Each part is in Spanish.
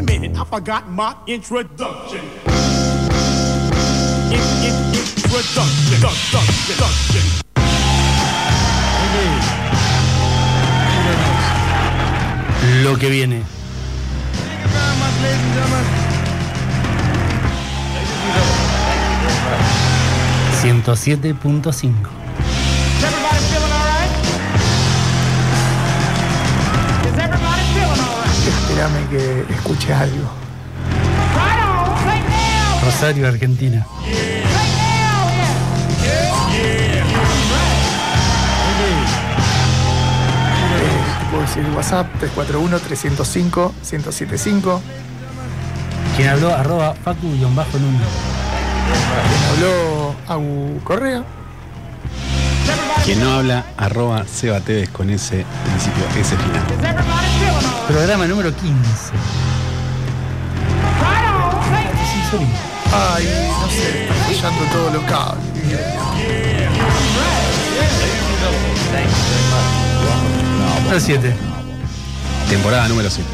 I forgot my introduction. In, in, introduction. Introduction. Introduction. Lo que viene. 107.5 right? Espérame que escuche algo. Rosario, Argentina. decir el WhatsApp 341-305-1075. Quien habló, arroba facu-nuno. Quien habló Agu Correa. Quien no habla, arroba Seba Tevez con ese principio, ese final. Programa número 15. Right on, right now. Sí, sorry. Ay, no sé, está fallando todos los cables. El 7. Temporada número 7.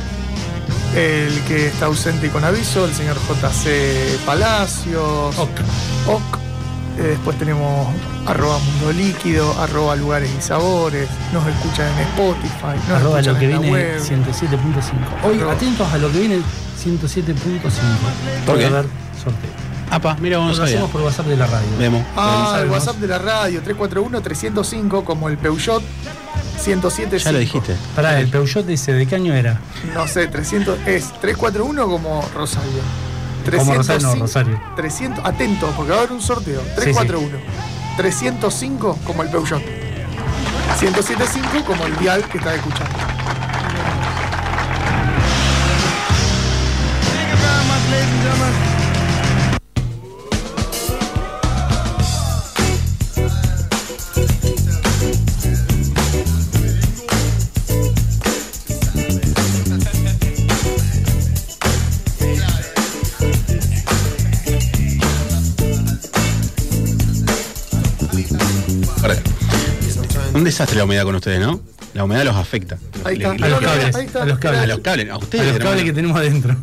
El que está ausente y con aviso, el señor JC Palacios. Ok. Ok. Eh, después tenemos arroba mundo líquido, arroba lugares y sabores. Nos escuchan en Spotify. Nos Arroba escuchan lo que en viene web. 107.5. Hoy Arroba- atentos a lo que viene 107.5. ¿Por qué? a haber sorteo. Apa, mira, vamos Lo a ver. hacemos por WhatsApp de la radio. Vemos. Ah, el. WhatsApp de la radio, 341-305, como el Peugeot 107. Ya lo dijiste. Pará, el Peugeot dice, ¿de qué año era? No sé, 300. Es 341 como Rosario. Como Rosario, no, 305, Rosario. 300, atento, porque va a haber un sorteo. 341. 305 como el Peugeot. 175 como el Vial que está escuchando. Un desastre la humedad con ustedes, ¿no? La humedad los afecta. Ahí está. le- A los Ahí cables, está. a los a cables. los cables, a A ustedes. los hermano. cables que tenemos adentro.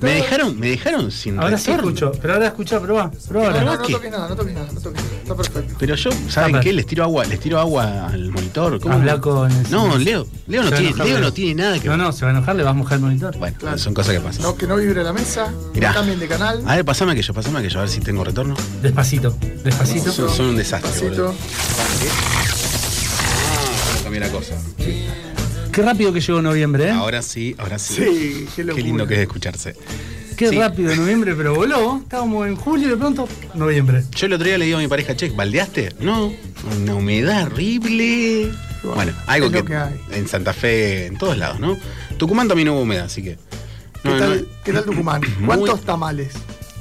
Me dejaron, me dejaron sin Ahora sí escucho, pero ahora escucha, probá, probá No, ahora. no, no toques nada, no toques nada, no toques nada. Está perfecto. Pero yo, ¿saben qué? Les tiro agua, les tiro agua al monitor. ¿Cómo? Habla con el No. Leo, Leo no a tiene, enojar, Leo Leo. no tiene nada que No, ver. no, se va a enojar, le va a mojar el monitor. Bueno, Claro. son cosas que pasan. No, que no vibre la mesa, Mirá. no cambien de canal. A ver, pasame aquello, pasame aquello, a ver si tengo retorno. Despacito, despacito. Son, son un desastre, La cosa. Qué rápido que llegó noviembre, ¿eh? Ahora sí, ahora sí. Sí, qué locura. lindo que es escucharse. Qué sí. rápido noviembre, pero voló. Estábamos en julio y de pronto, noviembre. Yo el otro día le digo a mi pareja, che, ¿baldeaste? No, una humedad horrible. Bueno, algo que, hay. en Santa Fe, en todos lados, ¿no? Tucumán también hubo humedad, así que. ¿Qué, tal, no, ¿Qué tal Tucumán? Muy- ¿Cuántos tamales?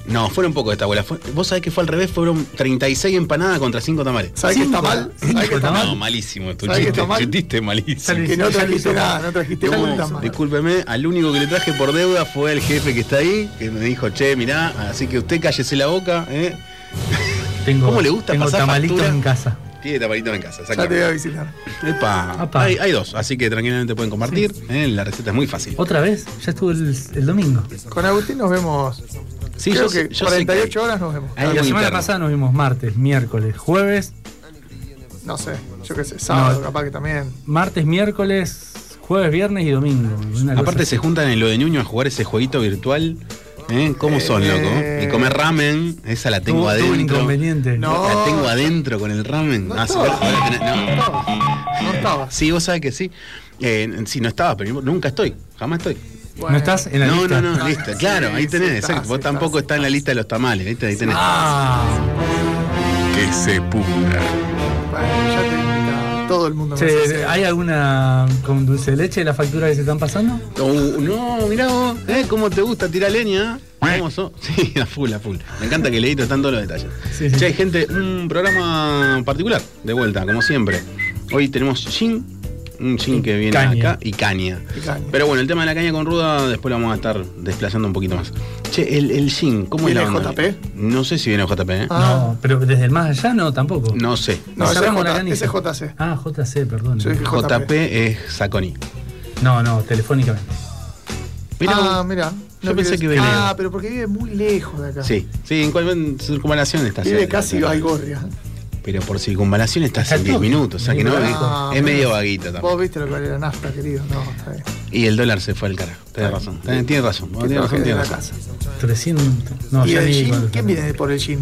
No, fueron poco de esta abuela. Fue- vos sabés que fue al revés, fueron 36 empanadas contra 5 tamales. ¿Sabes qué está Cinco- mal? ¿Sabes qué está tamales. No, mal? malísimo. Tu ¿Sabés que chiste, está mal? tu chiste malísimo. Que no trajiste nada, no trajiste No, discúlpeme, al único que le traje por deuda fue el jefe que está ahí, que me dijo, che, mirá, así que usted cállese la boca, ¿eh? Tengo, ¿Cómo le gusta tengo pasar tamalitos factura? en casa. Tiene tamalito en casa, Ya te voy a visitar. Epa. Hay, hay dos, así que tranquilamente pueden compartir. ¿eh? La receta es muy fácil. ¿Otra vez? Ya estuvo el, el domingo. Con Agustín nos vemos. Sí, Creo yo que yo sé 48 que- horas nos vemos. La semana interno. pasada nos vimos martes, miércoles, jueves, No sé, yo qué sé, sábado No. capaz que también. martes, miércoles, jueves, viernes y domingo. Aparte así. se juntan en lo de Ñuño a jugar ese jueguito virtual. ¿eh? ¿Cómo son, Eh, loco? Y comer ramen, esa la tengo adentro. inconveniente. No. La tengo adentro con el ramen. No Ah, sí, estaba. tenés-. No estaba. Sí, vos sabés que sí. Eh, sí, no estaba, pero nunca estoy. Jamás estoy. Bueno. ¿No estás en la no, lista? no, no, listo. Claro, Sí, ahí tenés. sí exacto. Vos tampoco estás. estás en la lista de los tamales, ¿viste? Ahí tenés. Ah, Que se pudra. Bueno, ya te todo el mundo. me che, ¿hay alguna con dulce de leche la factura que se están pasando? Uh, no, mirá vos, ¿eh? ¿Cómo te gusta tirar leña? ¿Cómo? Sí, a full, a full. Me encanta que leíto están todos los detalles. Sí, sí. Che, gente, un programa particular, de vuelta, como siempre. Hoy tenemos Gin, un Gin que viene Caña. acá, y Caña. Y caña. Pero bueno, el tema de la caña con ruda, después lo vamos a estar desplazando un poquito más. Che, el, el Gin, ¿cómo es la ¿Viene onda? JP? No sé si viene JP, ¿eh? Ah. No, pero desde el más allá no, tampoco. No sé. No, ese es, J, ese es JC. Ah, JC, perdón. Sí. JP es Saconi. No, no, telefónicamente. Mirá ah, mira. Yo pensé que venía. Ah, pero porque vive muy lejos de acá. Sí, sí, en cual en circunvalación está Vive casi Baigorria. Pero por circunvalación estás en 10 Exacto. minutos, o sea que no, Ah, es medio vaguita Vos también. viste lo que vale la nafta, querido. No, está bien. Y el dólar se fue al carajo. Tienes razón. Tenés- Tienes razón. Tienes razón, tienes razón. casa. 300. No, ¿Y ya el. ¿Quién viene por el gin?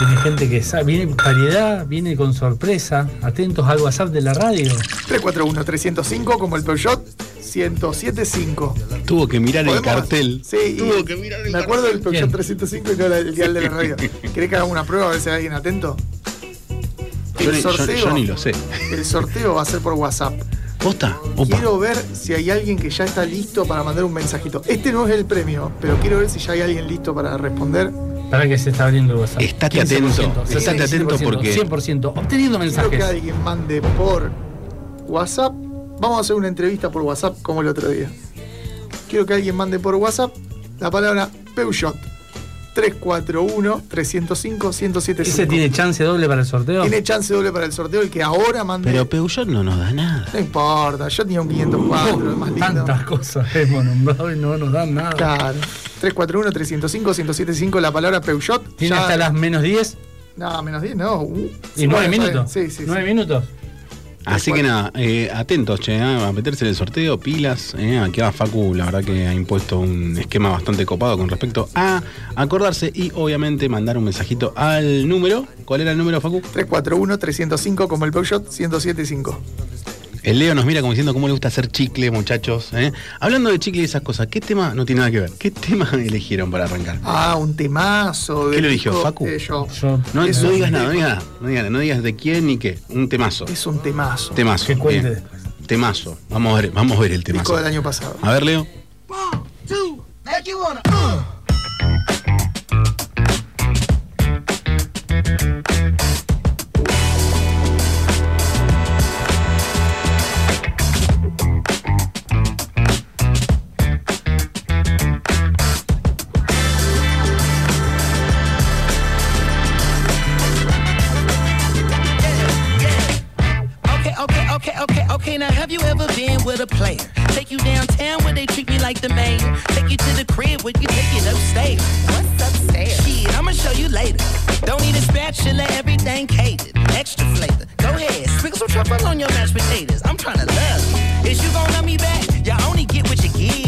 Viene gente que sabe, viene variedad, viene con sorpresa. Atentos al WhatsApp de la radio. 341-305 como el Peugeot 1075. Tuvo que mirar el ¿Podemos? cartel. Sí, Tuvo que mirar el me acuerdo del. Peugeot ¿Quién? 305 y no el dial de la radio. ¿Querés que hagamos una prueba a ver si hay alguien atento? El yo- sorteo, yo ni lo sé. el sorteo va a ser por WhatsApp. ¿Posta? Opa. Quiero ver si hay alguien que ya está listo para mandar un mensajito. Este no es el premio, pero quiero ver si ya hay alguien listo para responder. Para que se está abriendo el WhatsApp. Estate 15%, atento, estate atento 67%, porque- 100%. Obteniendo Quiero que mensajes. alguien mande por WhatsApp. Vamos a hacer una entrevista por WhatsApp como el otro día. Quiero que alguien mande por WhatsApp la palabra Peugeot 341-305-1075. ¿Ese tiene chance doble para el sorteo? Tiene chance doble para el sorteo. El que ahora mande. Pero Peugeot no nos da nada. no importa, yo tenía un 504, el más lindo. Tantas cosas hemos nombrado y no nos dan nada. Claro. 341-305-1075, la palabra Peugeot. Tiene ya- hasta las menos 10 No, menos 10, no. Uh, y 9 bueno, está minutos. Sí, sí, 9 sí. minutos. Así que nada, eh, atentos, che, eh, a meterse en el sorteo, pilas. eh, aquí va Facu, la verdad que ha impuesto un esquema bastante copado con respecto a acordarse y obviamente mandar un mensajito al número. ¿Cuál era el número, Facu? 341-305 como el Peugeot 1075. El Leo nos mira como diciendo cómo le gusta hacer chicle, muchachos. eh. Hablando de chicle y esas cosas, ¿qué tema no tiene nada que ver? ¿Qué tema eligieron para arrancar? Ah, un temazo. ¿Qué lo eligió, disco, Facu? eh, yo. Yo, No, digas nada, no digas nada, no digas, nada, no digas de quién ni qué. Un temazo. Es un temazo. Temazo. Que cuente bien. después. Temazo. Vamos a ver, vamos a ver el Disco temazo. del año pasado. A ver, Leo. Okay, okay. Now, have you ever been with a player? Take you downtown where they treat me like the mayor. Take you to the crib where you take it upstairs. What's upstairs? Shit, I'ma show you later. Don't need a spatula, everything catered. Extra flavor. Go ahead, sprinkle some truffle on your mashed potatoes. I'm trying to love you. Is you gonna love me back? You only get what you give.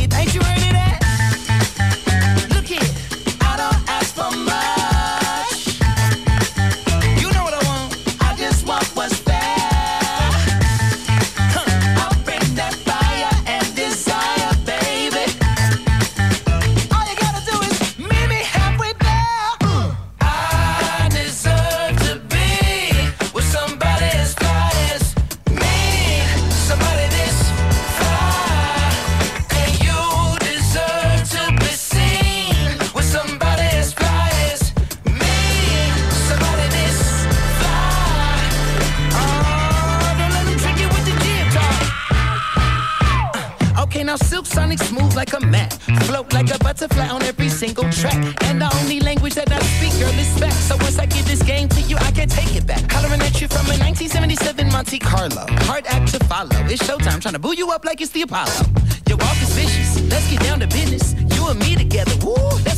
Language I speak, girl, is back. So once I give this game to you, I can't take it back. Hollering at you from a 1977 Monte Carlo. Hard act to follow. It's showtime, trying to boo you up like it's the Apollo. Your walk is vicious. Let's get down to business. You and me together. Woo, that's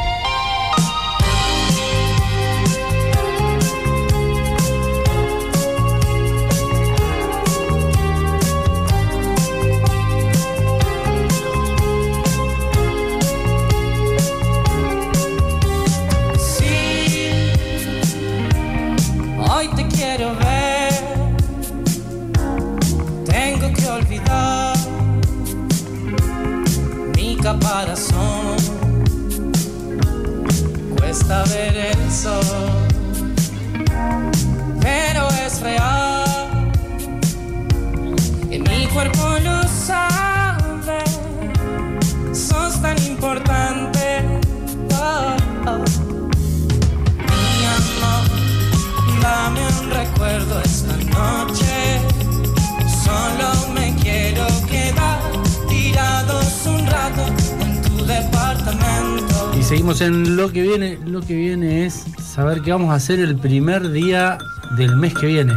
Vamos a hacer el primer día del mes que viene.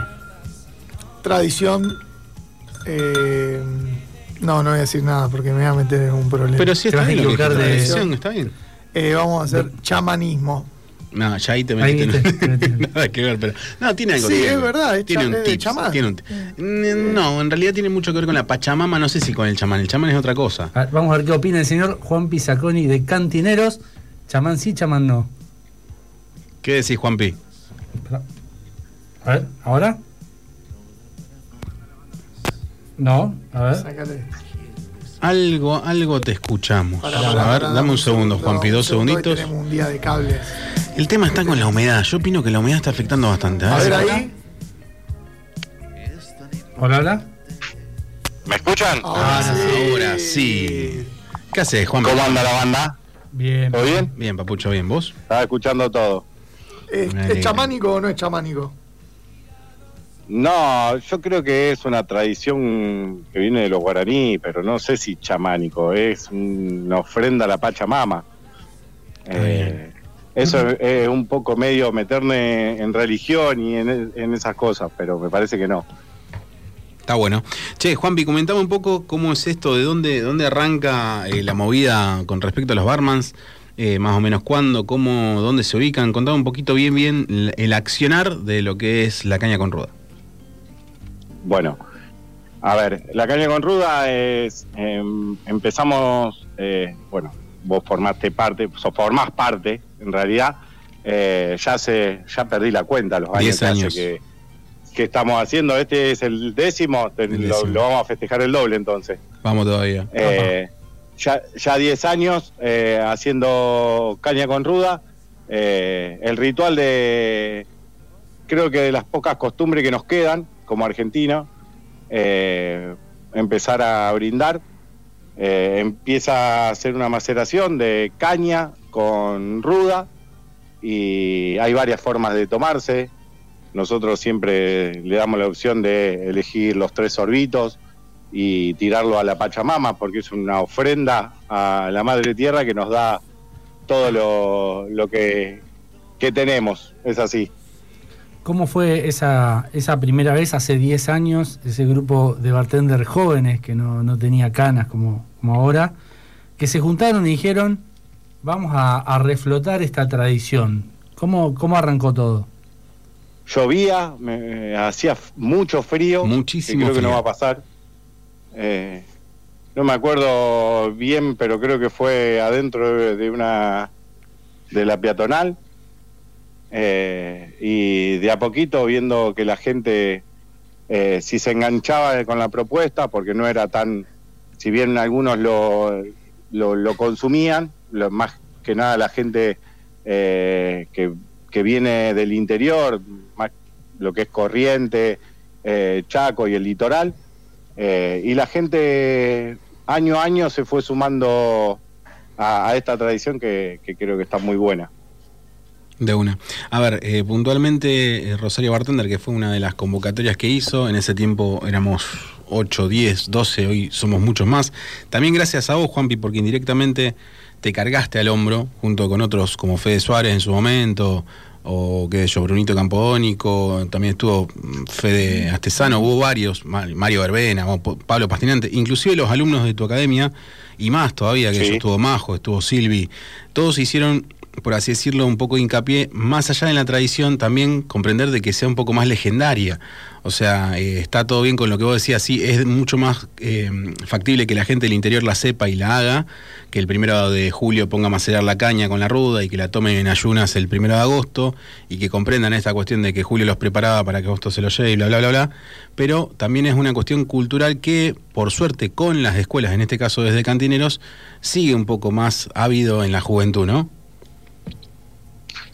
Tradición. eh, no, no voy a decir nada porque me voy a meter en un problema. Pero sí Te está vas a bien lo que equivocar dijiste, de- tradición, está bien. Eh, vamos a hacer chamanismo. No, ya ahí te Ahí metiste. te- te metiste. Nada que ver, pero. No, tiene algo Sí, que ver. es verdad, es Tiene un tips, chamán. tiene un No, en realidad tiene mucho que ver con la Pachamama, no sé si con el chamán. El chamán es otra cosa. A ver, Vamos a ver qué opina el señor Juan Pisaconi de Cantineros. Chamán sí, chamán no. ¿Qué decís, Juanpi? A ver, ¿ahora? No, a ver. Sácale. Algo, algo te escuchamos. Pará, a ver, dame un segundo, Juanpi, dos segunditos. Tenemos un día de cables. El tema está con la humedad. Yo opino que la humedad está afectando bastante. A ver. ver ahí. Hola, hola. ¿Me escuchan? Ahora sí. Ah, Ahora sí. ¿Qué haces, Juan? ¿Cómo anda la banda? Bien. ¿Todo bien? Bien, Papucho, bien. ¿Vos? Estaba escuchando todo. ¿Es, chamánico o no es chamánico? No, yo creo que es una tradición que viene de los guaraní, pero no sé si chamánico, es una ofrenda a la Pachamama. Eh, eso es, es un poco medio meterme en religión y en, en esas cosas, pero me parece que no. Está bueno. Che, Juanpi, comentame un poco cómo es esto, de dónde, dónde arranca eh, la movida con respecto a los barmans, eh, más o menos cuándo, cómo, dónde se ubican. Contame un poquito bien, bien el, el accionar de lo que es la caña con ruda. Bueno, a ver, la caña con ruda es. em, empezamos. eh, bueno, vos formaste parte, formás parte, en realidad. eh, ya se, ya perdí la cuenta los años, años. que, que estamos haciendo. Este es el décimo, lo, décimo. lo vamos a festejar el doble entonces. Vamos todavía. Ya, ya 10 años eh, haciendo caña con ruda. Eh, el ritual de, creo que de las pocas costumbres que nos quedan como argentinos, eh, empezar a brindar. Empieza a hacer una maceración de caña con ruda y hay varias formas de tomarse. Nosotros siempre le damos la opción de elegir los tres sorbitos y tirarlo a la Pachamama porque es una ofrenda a la Madre Tierra que nos da todo lo, lo que, que tenemos. Es así. ¿Cómo fue esa, esa primera vez hace 10 años, ese grupo de bartenders jóvenes que no, no tenía canas como, como ahora, que se juntaron y dijeron, vamos a, a reflotar esta tradición? ¿Cómo, ¿Cómo arrancó todo? Llovía, me- hacía mucho frío. Muchísimo que creo que no va a pasar. Eh, no me acuerdo bien, pero creo que fue adentro de, una de la peatonal. Eh, y de a poquito viendo que la gente eh, si se enganchaba con la propuesta, porque no era tan, si bien algunos lo, lo, lo consumían, lo, más que nada la gente eh, que, que viene del interior, más lo que es Corriente, eh, Chaco y el litoral, eh, y la gente año a año se fue sumando a, esta tradición que, que creo que está muy buena. De una. A ver, eh, puntualmente eh, Rosario Bartender, que fue una de las convocatorias que hizo, en ese tiempo éramos 8, 10, 12, hoy somos muchos más. También gracias a vos, Juanpi, porque indirectamente te cargaste al hombro, junto con otros como Fede Suárez en su momento, o qué sé yo, Brunito Campodónico, también estuvo Fede Astesano, hubo varios, Ma- Mario Verbena, Pablo Pastinante, inclusive los alumnos de tu academia, y más todavía, que Sí. eso estuvo Majo, estuvo Silvi, todos hicieron, por así decirlo, un poco de hincapié, más allá de la tradición, también comprender de que sea un poco más legendaria. O sea, eh, está todo bien con lo que vos decías, sí, es mucho más eh, factible que la gente del interior la sepa y la haga, que el primero de julio ponga a macerar la caña con la ruda y que la tomen en ayunas el primero de agosto y que comprendan esta cuestión de que Julio los preparaba para que agosto se lo lleve y bla, bla, bla, bla. Pero también es una cuestión cultural que, por suerte, con las escuelas, en este caso desde Cantineros, sigue un poco más ávido en la juventud, ¿no?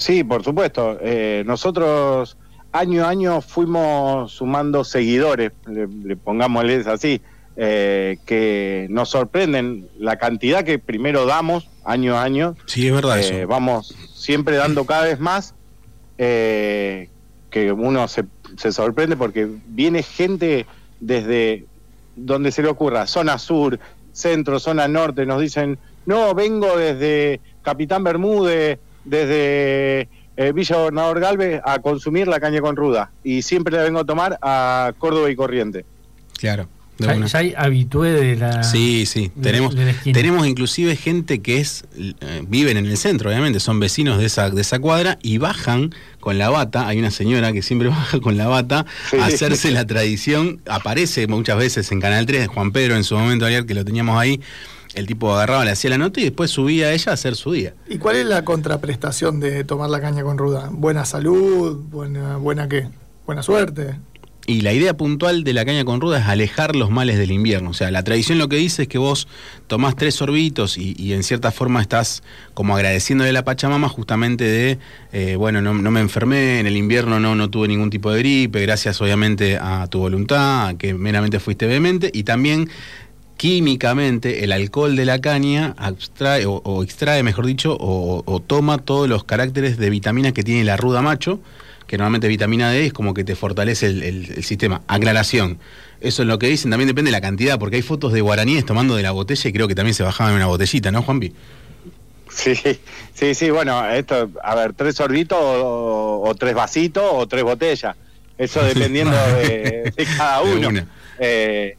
Sí, por supuesto. Eh, nosotros año a año fuimos sumando seguidores, le, le pongámosles así, eh, que nos sorprenden la cantidad que primero damos año a año. Sí, es verdad Eh, eso. vamos siempre dando cada vez más, eh, que uno se, se sorprende porque viene gente desde donde se le ocurra, zona sur, centro, zona norte, nos dicen, no, vengo desde Capitán Bermúdez, desde eh, Villa Gobernador Galvez a consumir la caña con ruda y siempre la vengo a tomar a Córdoba y Corriente. Claro. de Ya, ya hay habitué de la. Sí, sí. de- tenemos, de la tenemos inclusive gente que es eh, viven en el centro, obviamente, son vecinos de esa, de esa cuadra y bajan con la bata. Hay una señora que siempre baja con la bata Sí. a hacerse la tradición. Aparece muchas veces en Canal 3, Juan Pedro en su momento ayer que lo teníamos ahí. El tipo agarraba, le hacía la nota y después subía a ella a hacer su día. ¿Y cuál es la contraprestación de tomar la caña con ruda? ¿Buena salud? ¿Buena, buena qué? ¿Buena suerte? Y la idea puntual de la caña con ruda es alejar los males del invierno. O sea, la tradición lo que dice es que vos tomás tres sorbitos y, y en cierta forma estás como agradeciéndole a la Pachamama justamente de, eh, bueno, no, no me enfermé, en el invierno no, no tuve ningún tipo de gripe, gracias obviamente a tu voluntad, a que meramente fuiste vehemente y también químicamente el alcohol de la caña abstrae, o, o extrae, mejor dicho, o, o toma todos los caracteres de vitaminas que tiene la ruda macho, que normalmente vitamina D es como que te fortalece el, el- el sistema. Aclaración. Eso es lo que dicen, también depende de la cantidad, porque hay fotos de guaraníes tomando de la botella y creo que también se bajaban en una botellita, ¿no, Juanpi? Sí, sí, sí, bueno, esto, a ver, tres sorbitos o, o tres vasitos o tres botellas. Eso dependiendo de, de cada De uno. una. Eh,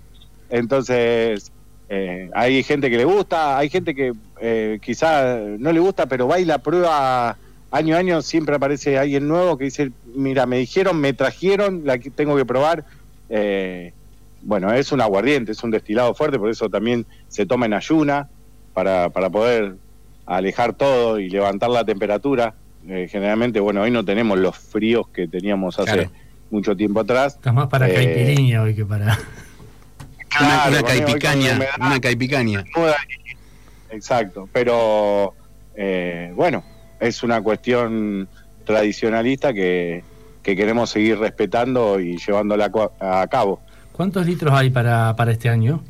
entonces, eh, hay gente que le gusta, hay gente que eh, quizá no le gusta, pero va y la prueba año a año, siempre aparece alguien nuevo que dice, mira, me dijeron, me trajeron, la que tengo que probar. Eh, bueno, es un aguardiente, es un destilado fuerte, por eso también se toma en ayuna, para, para poder alejar todo y levantar la temperatura. Eh, generalmente, bueno, hoy no tenemos los fríos que teníamos hace Claro. mucho tiempo atrás. Estás más para Eh, caipirinha hoy que para. Una, Claro, caipicaña, una caipicaña. Exacto, pero eh, bueno, es una cuestión tradicionalista que, que queremos seguir respetando y llevándola a cua- a cabo. ¿Cuántos litros hay para, para este año?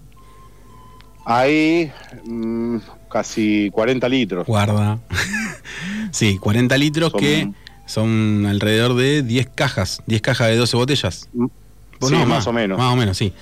Hay mm, casi 40 litros. Guarda. sí, 40 litros Son- que son alrededor de 10 cajas, 10 cajas de 12 botellas. Mm, sí, no, más o menos. Más o menos, sí.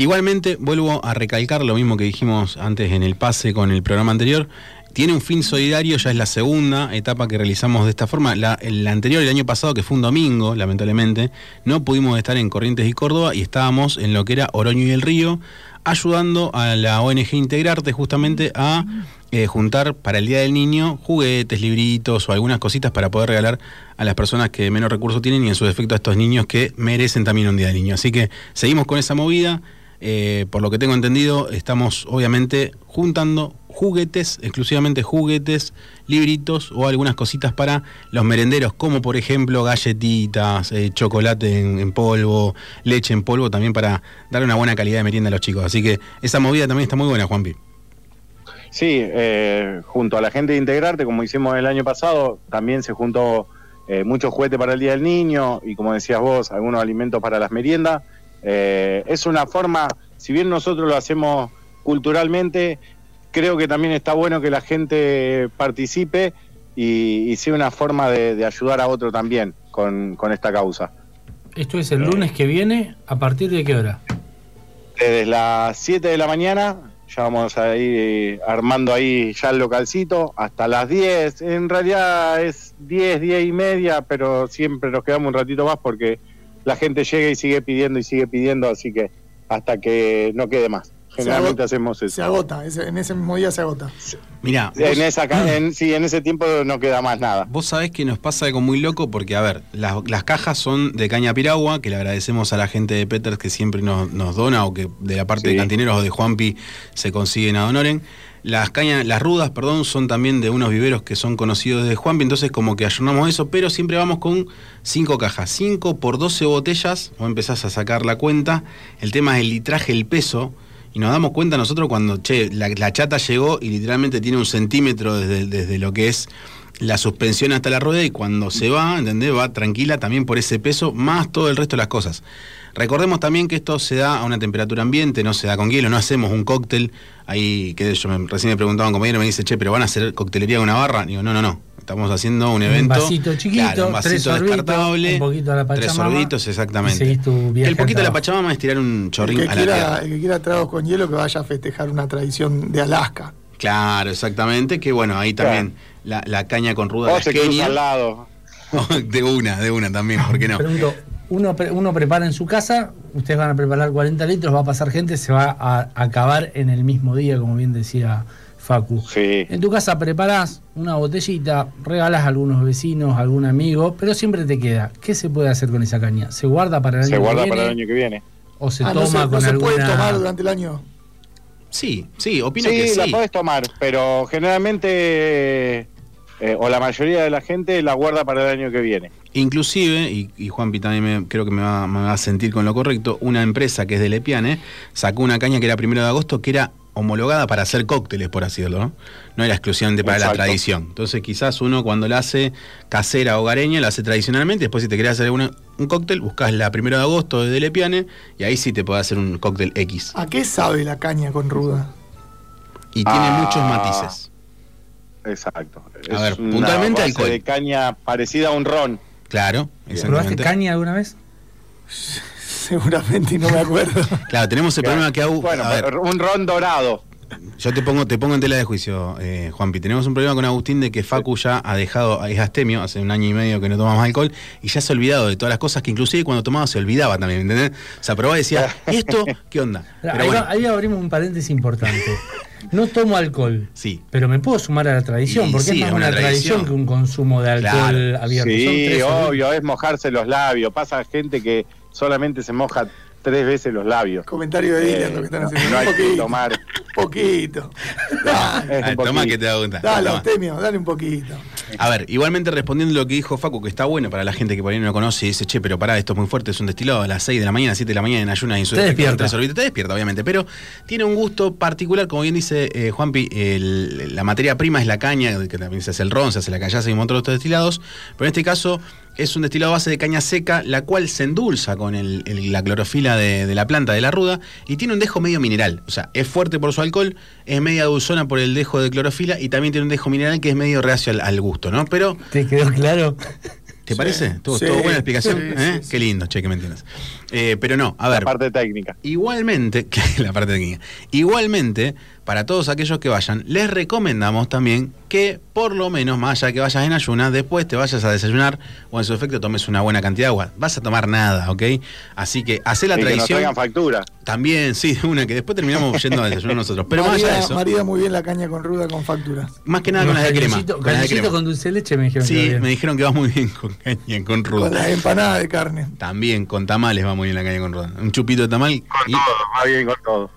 Igualmente, vuelvo a recalcar lo mismo que dijimos antes en el pase con el programa anterior. Tiene un fin solidario, ya es la segunda etapa que realizamos de esta forma. La, anterior, el año pasado, que fue un domingo, lamentablemente, no pudimos estar en Corrientes y Córdoba y estábamos en lo que era Oroño y el Río, ayudando a la ONG Integrarte justamente a eh, juntar para el Día del Niño juguetes, libritos o algunas cositas para poder regalar a las personas que menos recursos tienen y en su defecto a estos niños que merecen también un Día del Niño. Así que seguimos con esa movida. Eh, por lo que tengo entendido, estamos obviamente juntando juguetes, exclusivamente juguetes, libritos o algunas cositas para los merenderos, como por ejemplo galletitas, eh, chocolate en, polvo, leche en polvo, también para dar una buena calidad de merienda a los chicos. Así que esa movida también está muy buena, Juanpi. Sí, eh, junto a la gente de Integrarte, como hicimos el año pasado, también se juntó eh, mucho juguete para el Día del Niño y, como decías vos, algunos alimentos para las meriendas. Eh, es una forma, si bien nosotros lo hacemos culturalmente, creo que también está bueno que la gente participe y, y sea una forma de, de ayudar a otro también con, con esta causa. Esto es el lunes que viene, ¿a partir de qué hora? Desde las 7 de la mañana ya vamos a ir eh, armando ahí ya el localcito hasta las 10. En realidad es 10, 10 y media, pero siempre nos quedamos un ratito más porque la gente llega y sigue pidiendo y sigue pidiendo, así que hasta que no quede más. Generalmente agota- hacemos eso. Se agota, ese- en ese mismo día se agota. Mirá, En esa, ca- en, sí, en ese tiempo no queda más nada. Vos sabés que nos pasa algo muy loco porque, a ver, las, las cajas son de caña piragua, que le agradecemos a la gente de Peters que siempre nos, nos dona o que de la parte Sí. de cantineros o de Juanpi se consiguen a Donoren. Las cañas, las rudas, perdón, son también de unos viveros que son conocidos de Juanpi, entonces como que ayornamos eso, pero siempre vamos con cinco cajas, 5 por 12 botellas, vos empezás a sacar la cuenta, el tema es el litraje, el peso, y nos damos cuenta nosotros cuando, che, la, la chata llegó y literalmente tiene un centímetro desde, desde lo que es la suspensión hasta la rueda y cuando se va, ¿entendés? Va tranquila también por ese peso, más todo el resto de las cosas. Recordemos también que esto se da a una temperatura ambiente, no se da con hielo, no hacemos un cóctel. Ahí, que yo me- recién me preguntaba un compañero, me dice, che, pero van a hacer coctelería de una barra. Digo, no, no, no. Estamos haciendo un evento. vasito chiquito, claro, un tres vasito sorbitos, descartable. un poquito a la Tres Pachamama, sorbitos, y exactamente. seguís tu viaje el poquito de la. Pachamama es tirar un El chorrín que, a la quiera, tierra. el que quiera tragos con hielo que vaya a festejar una tradición de Alaska. Claro, exactamente. Que bueno, ahí también la, la caña con ruda O se al lado. de una, de una también, ¿por qué no? Pregunto, uno, pre- uno prepara en su casa, ustedes van a preparar 40 litros, va a pasar gente, se va a acabar en el mismo día, como bien decía Facu. Sí. En tu casa preparás una botellita, regalas a algunos vecinos, a algún amigo, pero siempre te queda. ¿Qué se puede hacer con esa caña? ¿Se guarda para el año Se guarda que para el viene? año que viene. ¿O se Ah, toma no se, no con se alguna...? puede tomar durante el año. Sí, sí, opino sí, que la sí. podés tomar, pero generalmente, eh, o la mayoría de la gente la guarda para el año que viene. Inclusive, y, y Juanpi también me- creo que me va, me va a sentir con lo correcto, una empresa que es de Lepiane sacó una caña que era primero de agosto que era homologada para hacer cócteles, por así decirlo, ¿no? No era exclusivamente para Exacto. la tradición. Entonces quizás uno cuando la hace casera hogareña, la hace tradicionalmente, después si te querés hacer un cóctel, buscas la primero de agosto de Lepiane y ahí sí te puede hacer un cóctel X. ¿A qué sabe la caña con ruda? Y tiene Ah. muchos matices. Exacto. A ver, una puntualmente base alcohol. de caña parecida a un ron. Claro, ¿Probaste exactamente. caña alguna vez? Seguramente y no me acuerdo. Claro, tenemos el problema que Bueno, a ver, un ron dorado. Yo te pongo, te pongo en tela de juicio, eh, Juanpi. Tenemos un problema con Agustín de que Facu ya ha dejado, es astemio, hace un año y medio que no tomamos alcohol, y ya se ha olvidado de todas las cosas que inclusive cuando tomaba se olvidaba también, ¿entendés? O sea, probaba y decía, ¿y esto qué onda? Pero ahí, bueno, va- ahí abrimos un paréntesis importante. No tomo alcohol, sí. pero me puedo sumar a la tradición, Y porque sí, es más es una, una tradición. tradición. que un consumo de alcohol Claro. abierto. Sí, tres obvio, es mojarse los labios. Pasa gente que solamente se moja tres veces los labios. Comentario de Dylan, Eh, lo que están no, haciendo. no hay un que poquito. tomar. poquito. Dale, un toma que te da cuenta. dale, Toma. Austemio, dale un poquito. A ver, igualmente respondiendo lo que dijo Facu, que está bueno para la gente que por ahí no lo conoce y dice, che, pero pará, esto es muy fuerte, es un destilado a las 6 de la mañana, 7 de la mañana en ayunas y en su Te despierta. te despierta, obviamente, pero tiene un gusto particular, como bien dice eh, Juanpi, el- la materia prima es la caña, que también se hace el ron, se hace la callaza y un montón de otros destilados, pero en este caso es un destilado a base de caña seca, la cual se endulza con el- el- la clorofila de, de la planta de la ruda y tiene un dejo medio mineral, o sea, es fuerte por su alcohol, es media dulzona por el dejo de clorofila y también tiene un dejo mineral que es medio reacio al, al gusto, ¿no? Pero ¿Te quedó claro? ¿Te parece? ¿Estuvo, Sí, estuvo buena la explicación? sí, ¿Eh? sí, sí. Qué lindo, che, que me entiendes. Eh, pero no, a La ver, parte técnica. igualmente, la parte técnica, igualmente, para todos aquellos que vayan, les recomendamos también que por lo menos, más allá de que vayas en ayunas, después te vayas a desayunar o en su efecto tomes una buena cantidad de agua. Vas a tomar nada, ¿ok? Así que hacé la y que nos tradición. traigan factura. También, sí, una que después terminamos yendo a desayunar nosotros. Pero más allá de eso, marida muy bien la caña con ruda con facturas. más que nada con las de crema. Con las de cañoncitos crema. con dulce de leche me dijeron que Sí, bien. me dijeron que va muy bien con caña, con ruda. Con las empanadas de carne. También con tamales va muy bien la caña con ruda. Un chupito de tamal. y- Va bien con todo.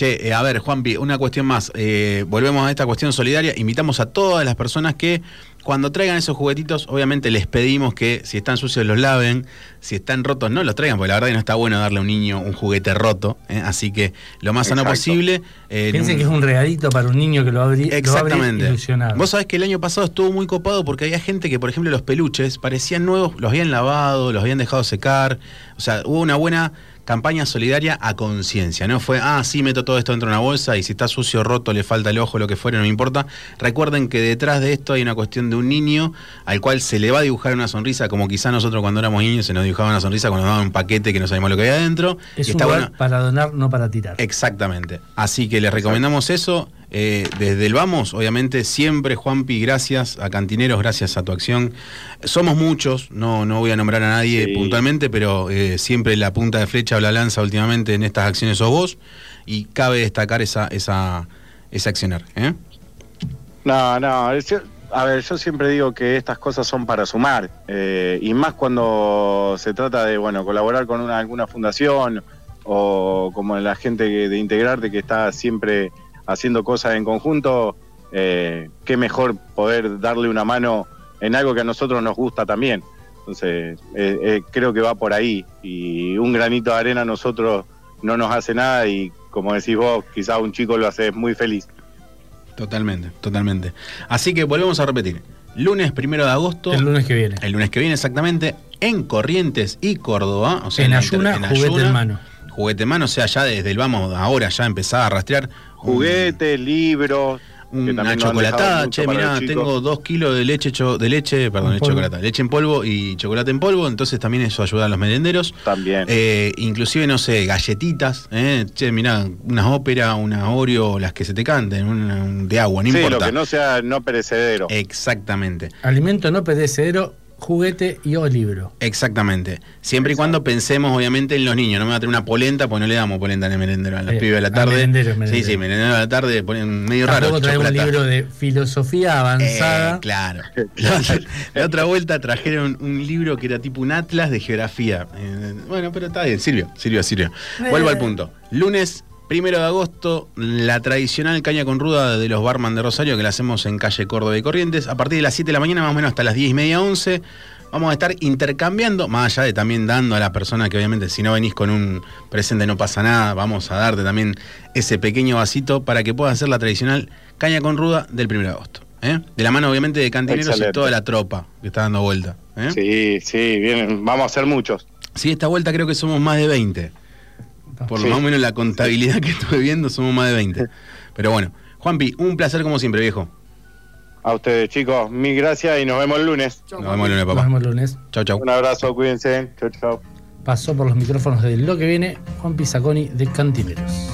Che, eh, a ver, Juanpi, una cuestión más. Eh, volvemos a esta cuestión solidaria. Invitamos a todas las personas que cuando traigan esos juguetitos, obviamente les pedimos que si están sucios los laven, si están rotos no los traigan, porque la verdad que no está bueno darle a un niño un juguete roto. ¿eh? Así que lo más sano posible. eh, Piensen un- que es un regalito para un niño que lo abrí, lo abre Exactamente. ilusionado. Vos sabés que el año pasado estuvo muy copado porque había gente que, por ejemplo, los peluches parecían nuevos, los habían lavado, los habían dejado secar. O sea, hubo una buena campaña solidaria a conciencia. No fue, ah, sí, meto todo esto dentro de una bolsa y si está sucio, roto, le falta el ojo, lo que fuera, no me importa. Recuerden que detrás de esto hay una cuestión de un niño al cual se le va a dibujar una sonrisa, como quizá nosotros cuando éramos niños se nos dibujaba una sonrisa cuando nos daban un paquete que no sabíamos lo que había adentro. Es Y un está lugar bueno- para donar, no para tirar. Exactamente. Así que les recomendamos eso. Eh, desde el Vamos, obviamente, siempre, Juanpi, gracias a Cantineros, gracias a tu acción. Somos muchos, no, no voy a nombrar a nadie Sí. puntualmente, pero eh, siempre la punta de flecha o la lanza últimamente en estas acciones sos vos. Y cabe destacar esa, esa, ese accionar. ¿eh? No, no, es- a ver, yo siempre digo que estas cosas son para sumar, eh, y más cuando se trata de, bueno, colaborar con una, alguna fundación o como la gente de Integrarte que está siempre haciendo cosas en conjunto, eh, qué mejor poder darle una mano en algo que a nosotros nos gusta también. Entonces, eh, eh, creo que va por ahí, y un granito de arena a nosotros no nos hace nada y como decís vos, quizás un chico lo hace muy feliz. Totalmente, totalmente. Así que volvemos a repetir. Lunes primero de agosto. El lunes que viene. El lunes que viene exactamente, en Corrientes y Córdoba. O sea, En la Ayuna, inter- juguete Ayuna, en mano. Juguete en mano, o sea, ya desde el vamos, ahora ya empezaba a rastrear. un- Juguetes, libros, que Una chocolatada, che, mirá, tengo dos kilos de leche, cho- de leche, perdón, En de polvo. chocolate, leche en polvo y chocolate en polvo, entonces también eso ayuda a los merenderos. También. Eh, inclusive, no sé, galletitas, eh, che, mirá, unas ópera, una Oreo, las que se te canten, una- un- de agua, no sí, importa. lo que no sea no perecedero. Exactamente. Alimento no perecedero, juguete y o libro. Exactamente. Siempre y cuando pensemos, obviamente, en los niños. No me va a tener una polenta, pues no le damos polenta en el merendero a los Eh, pibes de la tarde. merendero, merendero. Sí, sí, merendero de la tarde ponen medio raro. Tampoco trae un libro de filosofía avanzada. Eh, claro. La otra, la otra vuelta trajeron un libro que era tipo un atlas de geografía. Eh, bueno, pero está bien, sirvió, sirvió, sirvió. Vuelvo al punto. Lunes. Primero de agosto, la tradicional caña con ruda de los barman de Rosario, que la hacemos en calle Córdoba y Corrientes, a partir de las 7 de la mañana, más o menos hasta las 10 y media, 11. Vamos a estar intercambiando, más allá de también dando a la persona que obviamente si no venís con un presente no pasa nada, vamos a darte también ese pequeño vasito para que puedas hacer la tradicional caña con ruda del 1 de agosto. ¿eh? De la mano obviamente de cantineros y toda la tropa que está dando vuelta. ¿eh? Sí, sí, bien, vamos a hacer muchos. Sí, esta vuelta creo que somos más de 20. Por lo más o menos la contabilidad que estuve viendo, somos más de 20. Pero bueno, Juanpi, un placer como siempre, viejo. A ustedes, chicos, mil gracias y nos vemos el lunes. Chau, Nos vemos el lunes, Nos papá. vemos el lunes. Chau, chau. Un abrazo, cuídense. Chau, chau. Pasó por los micrófonos de lo que viene Juan Pizaconi de Cantineros.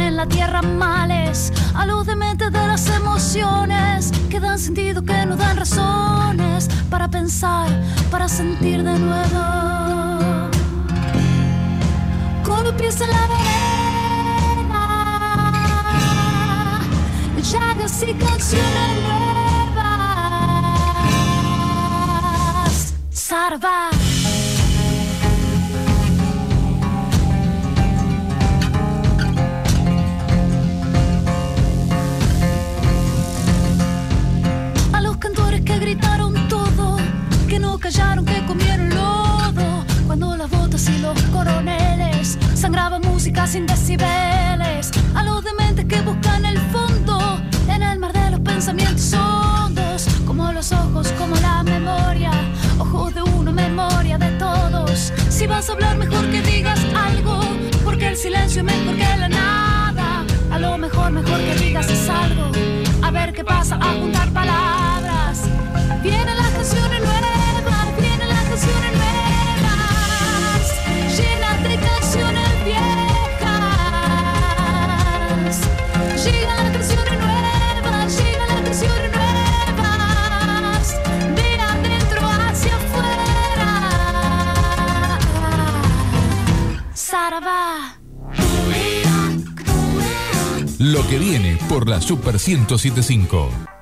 En la tierra males, a los dementes de las emociones que dan sentido, que nos dan razones para pensar, para sentir de nuevo. Con los pies en la vereda, llagas y canciones nuevas. Sarva. Que gritaron todo, que no callaron, que comieron lodo. Cuando las botas y los coroneles sangraban música sin decibeles. A los dementes que buscan el fondo en el mar de los pensamientos hondos. Como los ojos, como la memoria. Ojos de uno, memoria de todos. Si vas a hablar, mejor que digas algo. Porque el silencio es mejor que la nada. A lo mejor, mejor que digas es algo. A ver qué pasa, a juntar palabras. Vienen las canciones nuevas, vienen las canciones nuevas. Llenas de canciones viejas. Llegan las canciones nuevas, llegan las canciones nuevas. De adentro hacia afuera. Sarabá. Lo que viene por la Super 1075.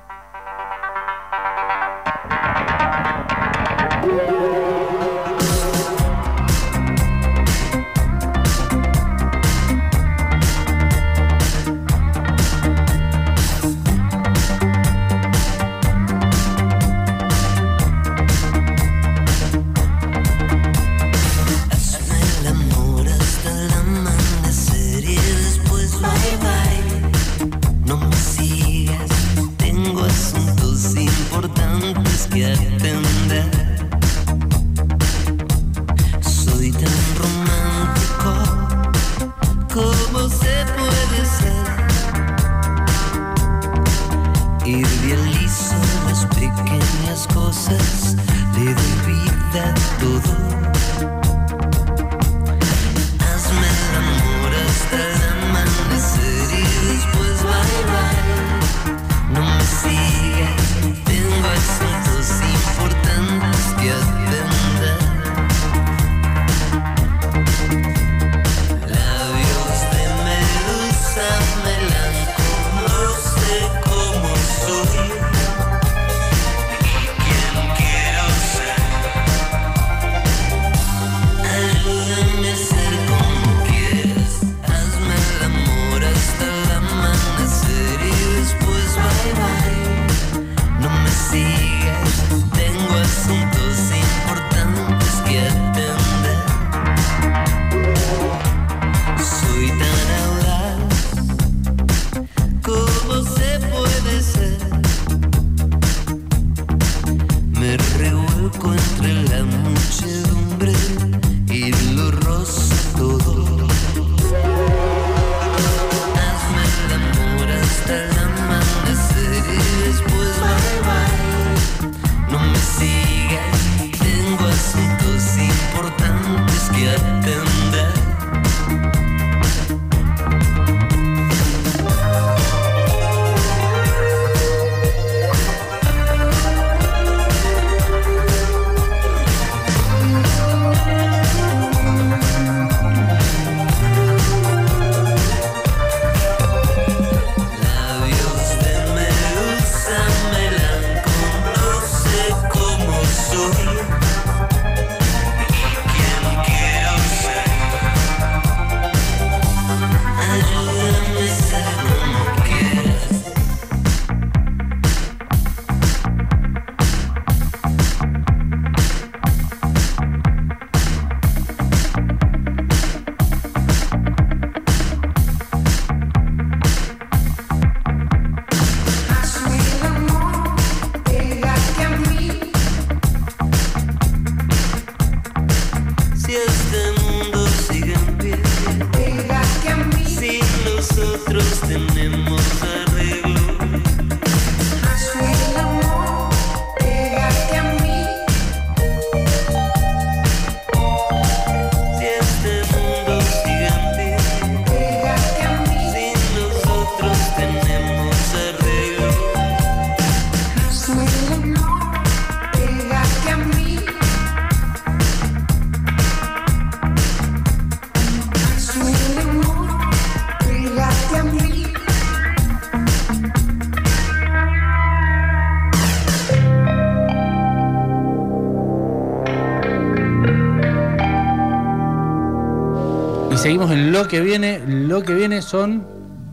Lo que viene. Lo que viene son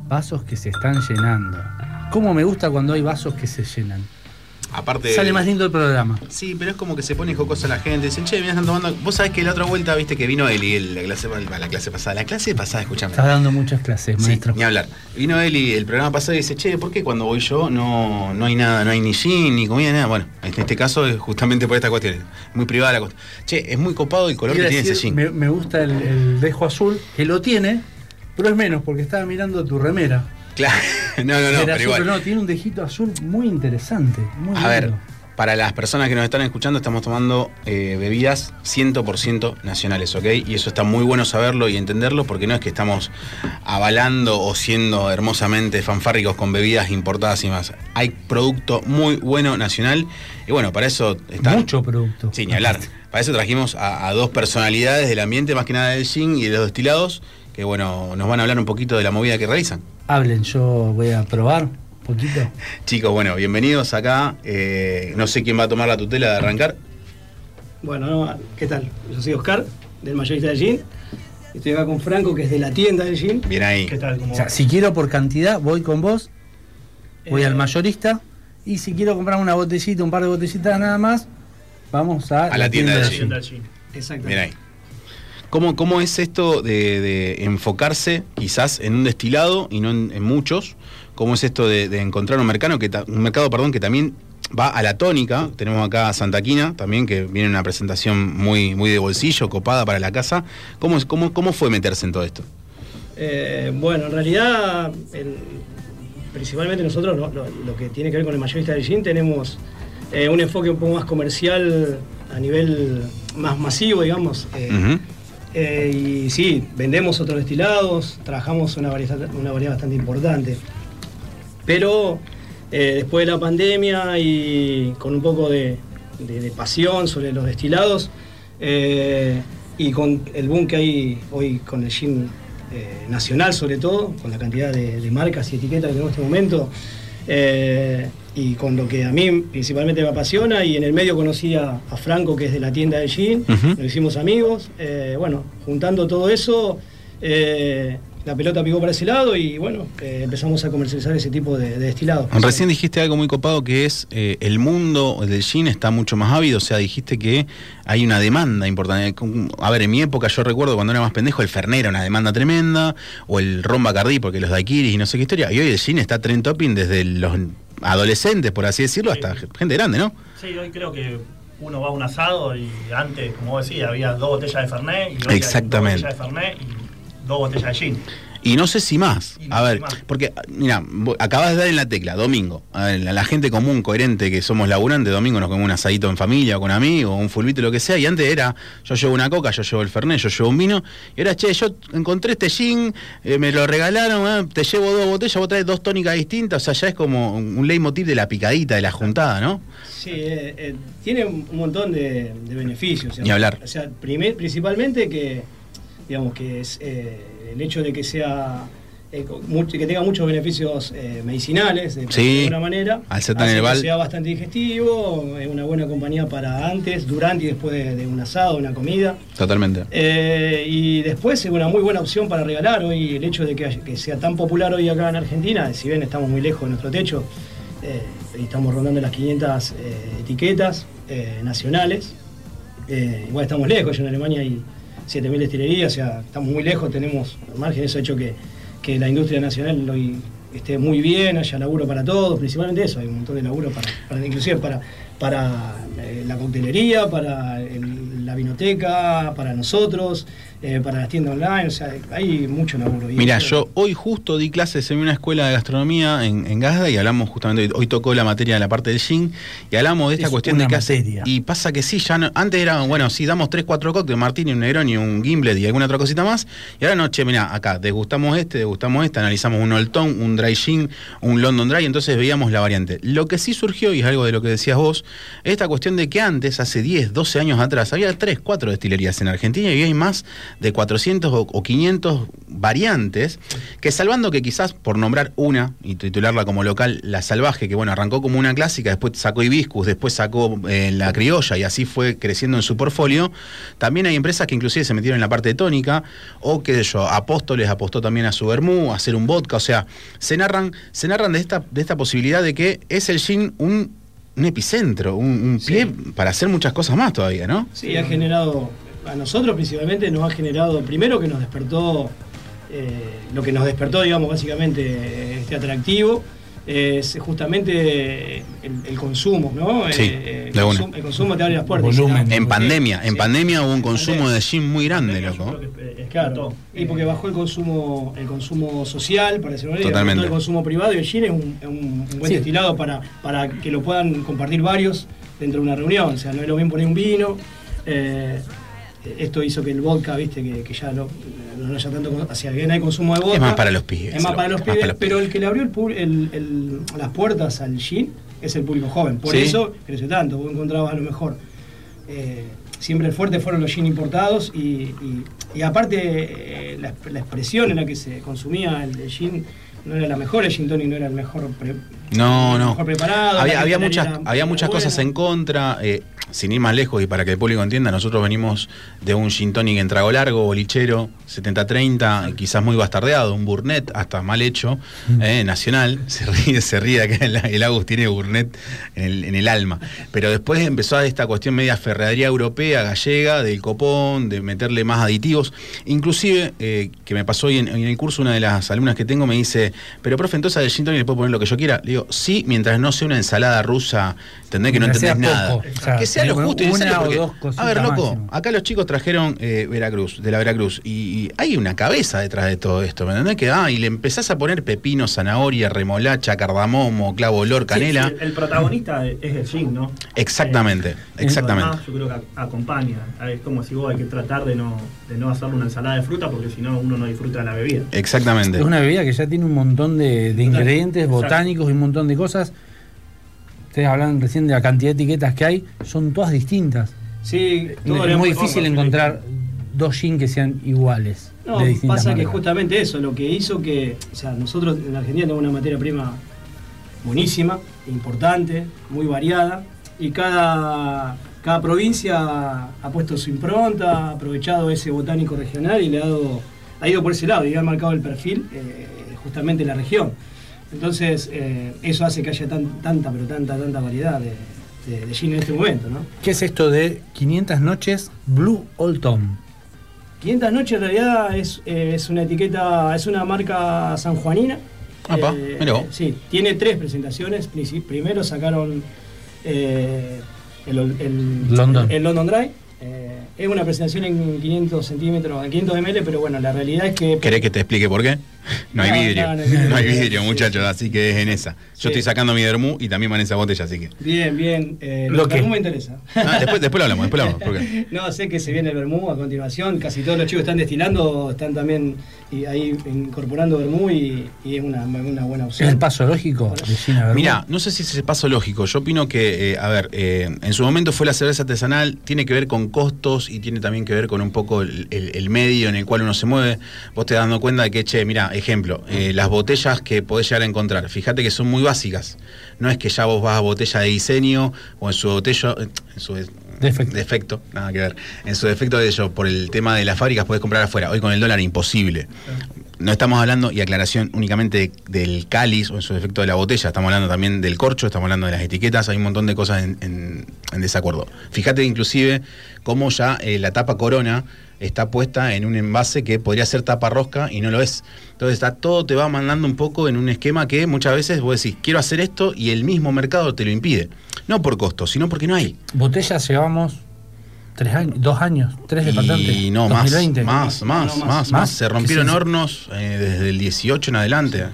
vasos que se están llenando. ¿Cómo me gusta cuando hay vasos que se llenan? Aparte. Sale más lindo el programa. Sí, pero es como que se pone jocosa la gente. Dicen, che, mira, están tomando. Vos sabés que la otra vuelta, viste que vino Eli, el- la clase, la clase pasada. La clase pasada, escúchame. Estás dando muchas clases, Sí, maestro. ni hablar. Vino Eli el programa pasado y dice, che, ¿por qué cuando voy yo no, no hay nada, no hay ni gin, ni comida, nada? Bueno, en este caso es justamente por esta cuestión. Es muy privada la cuestión. Che, es muy copado el color Quiero que tiene ese gin. me, me gusta el, el dejo azul, que lo tiene, pero es menos, porque estaba mirando tu remera. Claro, no, no, no, pero azul, igual. no, tiene un dejito azul muy interesante. Muy A ver, lindo. Para las personas que nos están escuchando, estamos tomando eh, bebidas 100% nacionales, ¿ok? Y eso está muy bueno saberlo y entenderlo porque no es que estamos avalando o siendo hermosamente fanfárricos con bebidas importadas y más. Hay producto muy bueno nacional y bueno, para eso está... Mucho producto. Sí, ni hablar. Para eso trajimos a, a dos personalidades del ambiente, más que nada del gin y de los destilados, que bueno, nos van a hablar un poquito de la movida que realizan. Hablen, yo voy a probar poquito. Chicos, bueno, bienvenidos acá. Eh, no sé quién va a tomar la tutela de arrancar. Bueno, no, ¿qué tal? Yo soy Oscar, del mayorista del gin. Estoy acá con Franco, que es de la tienda del gin. Bien ahí. ¿Qué tal? ¿Cómo O sea, si quiero por cantidad, voy con vos, voy Eh, al mayorista, y si quiero comprar una botellita, un par de botellitas nada más, vamos a, A la tienda del La gin. tienda del gin. Exacto. Bien ahí. ¿Cómo, cómo es esto de, de enfocarse quizás en un destilado y no en, en muchos? ¿Cómo es esto de, de encontrar un mercado que, ta- un mercado perdón, que también va a la tónica. Tenemos acá a Santa Quina también, que viene una presentación muy, muy de bolsillo, copada para la casa. ¿Cómo, es- cómo, cómo fue meterse en todo esto? Eh, bueno, en realidad, el- principalmente nosotros lo, lo- lo que tiene que ver con el mayorista del gin tenemos eh, un enfoque un poco más comercial a nivel más masivo, digamos. eh, eh, y sí, vendemos otros destilados, trabajamos una variedad, una variedad bastante importante. Pero eh, después de la pandemia y con un poco de, de- de pasión sobre los destilados eh, y con el boom que hay hoy con el gin eh, nacional sobre todo, con la cantidad de, de marcas y etiquetas que tenemos en este momento, eh, y con lo que a mí principalmente me apasiona, y en el medio conocí a, a Franco, que es de la tienda de gin, Ujú. nos hicimos amigos, eh, bueno, juntando todo eso, la pelota picó para ese lado y bueno, eh, empezamos a comercializar ese tipo de, de destilados. Recién dijiste algo muy copado que es eh, el mundo del gin está mucho más ávido, o sea, dijiste que hay una demanda importante. A ver, en mi época yo recuerdo cuando era más pendejo el Fernet era una demanda tremenda, o el Ron Bacardí porque los daiquiris y no sé qué historia, y hoy el gin está trend topping desde los adolescentes, por así decirlo, hasta gente grande, ¿no? Sí, hoy creo que uno va a un asado y antes, como vos decís, había dos botellas de Fernet y hoy hay Exactamente. dos botellas de Fernet y dos botellas de gin. Y no sé si más. No A ver, más. porque, mira, acabas de dar en la tecla, domingo. A ver, la, la gente común, coherente, que somos laburantes, domingo nos comemos un asadito en familia, o con amigos, un fulbito, lo que sea. Y antes era, yo llevo una coca, yo llevo el fernet, yo llevo un vino. Y ahora, che, yo encontré este gin, eh, me lo regalaron, ah, te llevo dos botellas, vos traes dos tónicas distintas. O sea, ya es como un leitmotiv de la picadita, de la juntada, ¿no? Sí, eh, eh, tiene un montón de, de beneficios. Ni hablar. O sea, primer- principalmente que, digamos, que es eh, el hecho de que sea eh, que tenga muchos beneficios eh, medicinales, de, Sí, alguna manera. al ser tan hace que sea bastante digestivo, es una buena compañía para antes, durante y después de, de un asado, una comida. Totalmente. Eh, y después es una muy buena opción para regalar hoy el hecho de que, que sea tan popular hoy acá en Argentina, si bien estamos muy lejos de nuestro techo, eh, y estamos rondando las 500 eh, etiquetas nacionales, igual estamos lejos, yo en Alemania hay 7.000 destilerías, o sea, estamos muy lejos, tenemos al margen, eso ha hecho que, que la industria nacional esté muy bien, haya laburo para todos, principalmente eso, hay un montón de laburo para, para inclusive para, para eh, la coctelería, para la vinoteca, para nosotros, eh, para las tiendas online, o sea, hay mucho laburo. Mira, yo hoy justo di clases en una escuela de gastronomía en, en Gazda y hablamos justamente, hoy tocó la materia de la parte del gin y hablamos de esta Es cuestión una de que. Y pasa que sí, ya no- antes era, bueno, sí, damos 3, 4 cócteles, Martini, un Negroni, un Gimlet y alguna otra cosita más. Y ahora no, che, mira, acá degustamos este, degustamos este, analizamos un Old Town, un Dry Gin, un London Dry, entonces veíamos la variante. Lo que sí surgió, y es algo de lo que decías vos, es esta cuestión de que antes, hace 10, 12 años atrás, había 3, 4 destilerías en Argentina y hoy hay más de 400 o, o 500 variantes, que salvando que quizás por nombrar una y titularla como local, La Salvaje, que bueno, arrancó como una clásica, después sacó Hibiscus, después sacó eh, La Criolla y así fue creciendo en su portfolio, también hay empresas que inclusive se metieron en la parte de tónica, o qué sé yo, Apóstoles apostó también a su vermú, a hacer un vodka, o sea, se narran, se narran de esta, de esta posibilidad de que es el gin un, un epicentro, un, un pie para hacer muchas cosas más todavía, ¿no? Sí, ha generado, a nosotros principalmente nos ha generado, primero que nos despertó, eh, lo que nos despertó, digamos, básicamente este atractivo, es justamente el, el consumo, ¿no? Sí, Eh, el, consum- consumo te abre las puertas. En pandemia, en pandemia hubo un consumo de gin muy grande, loco. Claro, y porque bajó el consumo, el consumo social, para decirlo de Totalmente. el consumo privado y el gin es un, es un- un buen Sí. destilado para, para que lo puedan compartir varios dentro de una reunión. O sea, no es lo mismo poner un vino. eh, esto hizo que el vodka, viste, que, que ya no, no haya tanto, hacia bien hay consumo de vodka. Es más para los pibes, Es más para los pibes, para los pero el que le abrió el, el- el- las puertas al gin es el público joven. Por Sí. eso creció tanto, vos encontrabas a lo mejor. eh, siempre el fuerte fueron los gin importados y, y- y aparte eh, la, la expresión en la que se consumía el, gin no era la mejor, el gin tonic no era el mejor, pre- No, no. mejor preparado. Había, había muchas, había muchas buena. cosas en contra. eh, sin ir más lejos y para que el público entienda, nosotros venimos de un gin tonic en trago largo, bolichero, 70-30, quizás muy bastardeado, un Burnett hasta mal hecho, eh, nacional. Se ríe, se ríe acá el, el Agus tiene Burnett en el, en el alma. Pero después empezó a esta cuestión media ferrería europea, gallega, del copón, de meterle más aditivos. Inclusive, eh, que me pasó hoy en, en el curso, una de las alumnas que tengo me dice, pero profe, entonces al gin tonic le puedo poner lo que yo quiera. Le digo, sí, mientras no sea una ensalada rusa, entendés que no entendés nada. poco, o sea, que sea lo una justo y necesario, o porque- dos A ver, loco, máximo. acá los chicos trajeron eh, Veracruz, de la Veracruz, y, y hay una cabeza detrás de todo esto, ¿me entendés? Que, ah, y le empezás a poner pepino, zanahoria, remolacha, cardamomo, clavo olor, canela. Sí, el, el protagonista es el gin, ¿no? Exactamente, Eh, exactamente. además, yo creo que ac- acompaña. Es como si vos hay que tratar de no, de no hacerle una ensalada de fruta porque si no uno no disfruta de la bebida. Exactamente. Es una bebida que ya tiene un montón de, de ingredientes botánicos y un montón de cosas. Ustedes hablan recién de la cantidad de etiquetas que hay, son todas distintas. Sí, todo es muy difícil encontrar dos gin que sean iguales. No, de pasa que justamente eso, lo que hizo que, o sea, nosotros en Argentina tenemos una materia prima buenísima, importante, muy variada, y cada, cada provincia ha puesto su impronta, ha aprovechado ese botánico regional y le ha dado, ha ido por ese lado y ha marcado el perfil eh, justamente la región. Entonces, eh, eso hace que haya tan- tanta, pero tanta, tanta variedad de, de, de gin en este momento, ¿no? ¿Qué es esto de 500 noches Blue Old Tom? 500 noches en realidad es, eh, es una etiqueta, es una marca sanjuanina. Apa, vos. Sí, tiene tres presentaciones. Primero sacaron eh, el, el- London. el London Dry. Eh, es una presentación en 500 centímetros, en 500 ml, pero bueno, la realidad es que ¿Querés que te explique por qué? No hay vidrio. no, No, no hay vidrio. hay vidrio, muchachos, así que es en esa. Yo estoy sacando mi dermú y también van en esa botella, así que. bien, bien. Eh, Lo que- me interesa. Ah, después, después lo hablamos, después lo hablamos. ¿por qué? No, sé que se viene el vermú a continuación. Casi todos los chicos están destilando, están también y ahí incorporando vermú y, y es una, una buena ¿Es opción. el paso lógico? Mira, no sé si es ese paso lógico. Yo opino que, eh, a ver, eh, en su momento fue la cerveza artesanal, tiene que ver con costos y tiene también que ver con un poco el, el- el medio en el cual uno se mueve. Vos te das dando cuenta de que, che, mira, ejemplo, eh, las botellas que podés llegar a encontrar, fíjate que son muy básicas. No es que ya vos vas a botella de diseño o en su botella, en su de- defecto, nada que ver. En su defecto de ello, por el tema de las fábricas podés comprar afuera. Hoy con el dólar imposible. No estamos hablando, y aclaración, únicamente de- del cáliz o en su defecto de la botella, estamos hablando también del corcho, estamos hablando de las etiquetas, hay un montón de cosas en, en- en desacuerdo. Fíjate inclusive cómo ya eh, la tapa corona está puesta en un envase que podría ser tapa rosca y no lo es. Entonces está, todo te va mandando un poco en un esquema que muchas veces vos decís, quiero hacer esto y el mismo mercado te lo impide. No por costo, sino porque no hay. Botellas llevamos tres años, dos años, tres de patente. Y no, más, 2020. más, más, más, más, Se rompieron Sí, sí, sí. hornos eh, desde el 18 en adelante.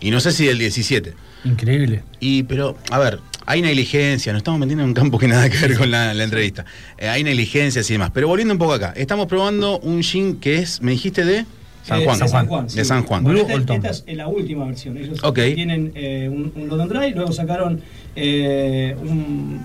Y no sé si del 17. Increíble. Y, pero, a ver, hay negligencia, nos estamos metiendo en un campo que nada que ver con la, la entrevista. Eh, hay negligencias y demás. Pero volviendo un poco acá, estamos probando un gin que es, me dijiste, de San Eh, Juan. de San Juan. De. San Juan. Bueno, esta, esta es la última versión. Ellos Ok. tienen eh, un, un London Dry, luego sacaron eh, un-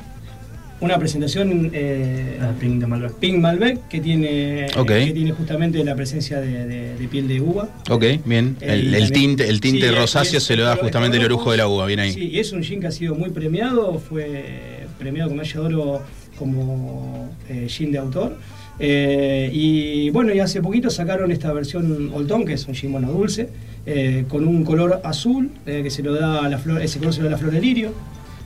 una presentación eh, Pink de Malbec. Pink Malbec que tiene, Ok. que tiene justamente la presencia de, de- de piel de uva. Ok, bien. Eh, El, tinte, el tinte Sí, rosáceo es- se lo da justamente el orujo de la uva, bien ahí. Sí, y es un gin que ha sido muy premiado, fue premiado con medalla de oro como eh, gin de autor. Eh, y bueno, y hace poquito sacaron esta versión Oltón, que es un gin dulce, eh, con un color azul, eh, que se lo da a la flor, ese color se lo da a la flor de lirio.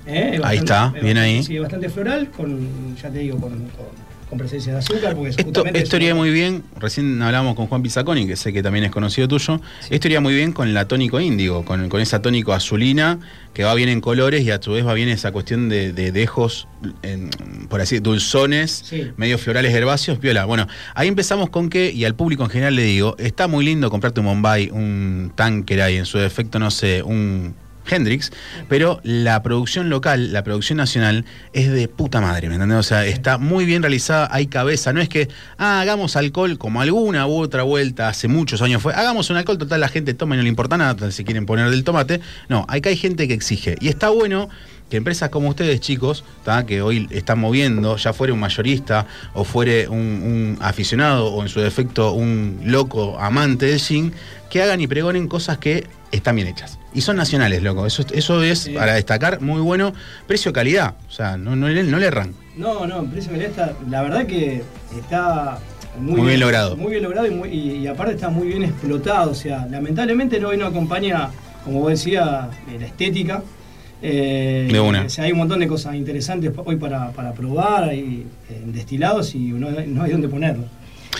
Eh, Ahí está, es bien ahí. Sí, bastante floral, con, ya te digo, con, con- con presencia de azúcar, porque Esto, esto es iría muy bien, recién hablábamos con Juan Pizzaconi, que sé que también es conocido tuyo, esto iría muy bien con la tónico índigo, con, con esa tónico azulina, que va bien en colores y a su vez va bien esa cuestión de, de dejos, en- por así dulzones, Sí. medio florales herbáceos, viola. Bueno, ahí empezamos con que, y al público en general le digo, está muy lindo comprarte un Bombay, un Tanqueray, en su defecto, no sé, un Hendrix, pero la producción local, la producción nacional, es de puta madre, ¿me entendés? O sea, está muy bien realizada, hay cabeza, no es que, ah, hagamos alcohol como alguna u otra vuelta hace muchos años fue, hagamos un alcohol, total, la gente toma y no le importa nada, si quieren poner del tomate. No, acá hay gente que exige. Y está bueno que empresas como ustedes, chicos, ¿tá? que hoy están moviendo, ya fuere un mayorista o fuere un, un aficionado o en su defecto un loco amante del gin, que hagan y pregonen cosas que están bien hechas. Y son nacionales, loco. Eso, eso es para destacar, muy bueno. Precio-calidad. O sea, no, no, le- no le erran. No, no, precio que está, la verdad que está muy, Muy bien logrado. Muy bien logrado y, muy- y- y aparte está muy bien explotado. O sea, lamentablemente no hoy no acompaña, como vos decías, la estética. Eh, De una. O sea, hay un montón de cosas interesantes hoy para, para probar, eh, destilados y no, no hay dónde ponerlo.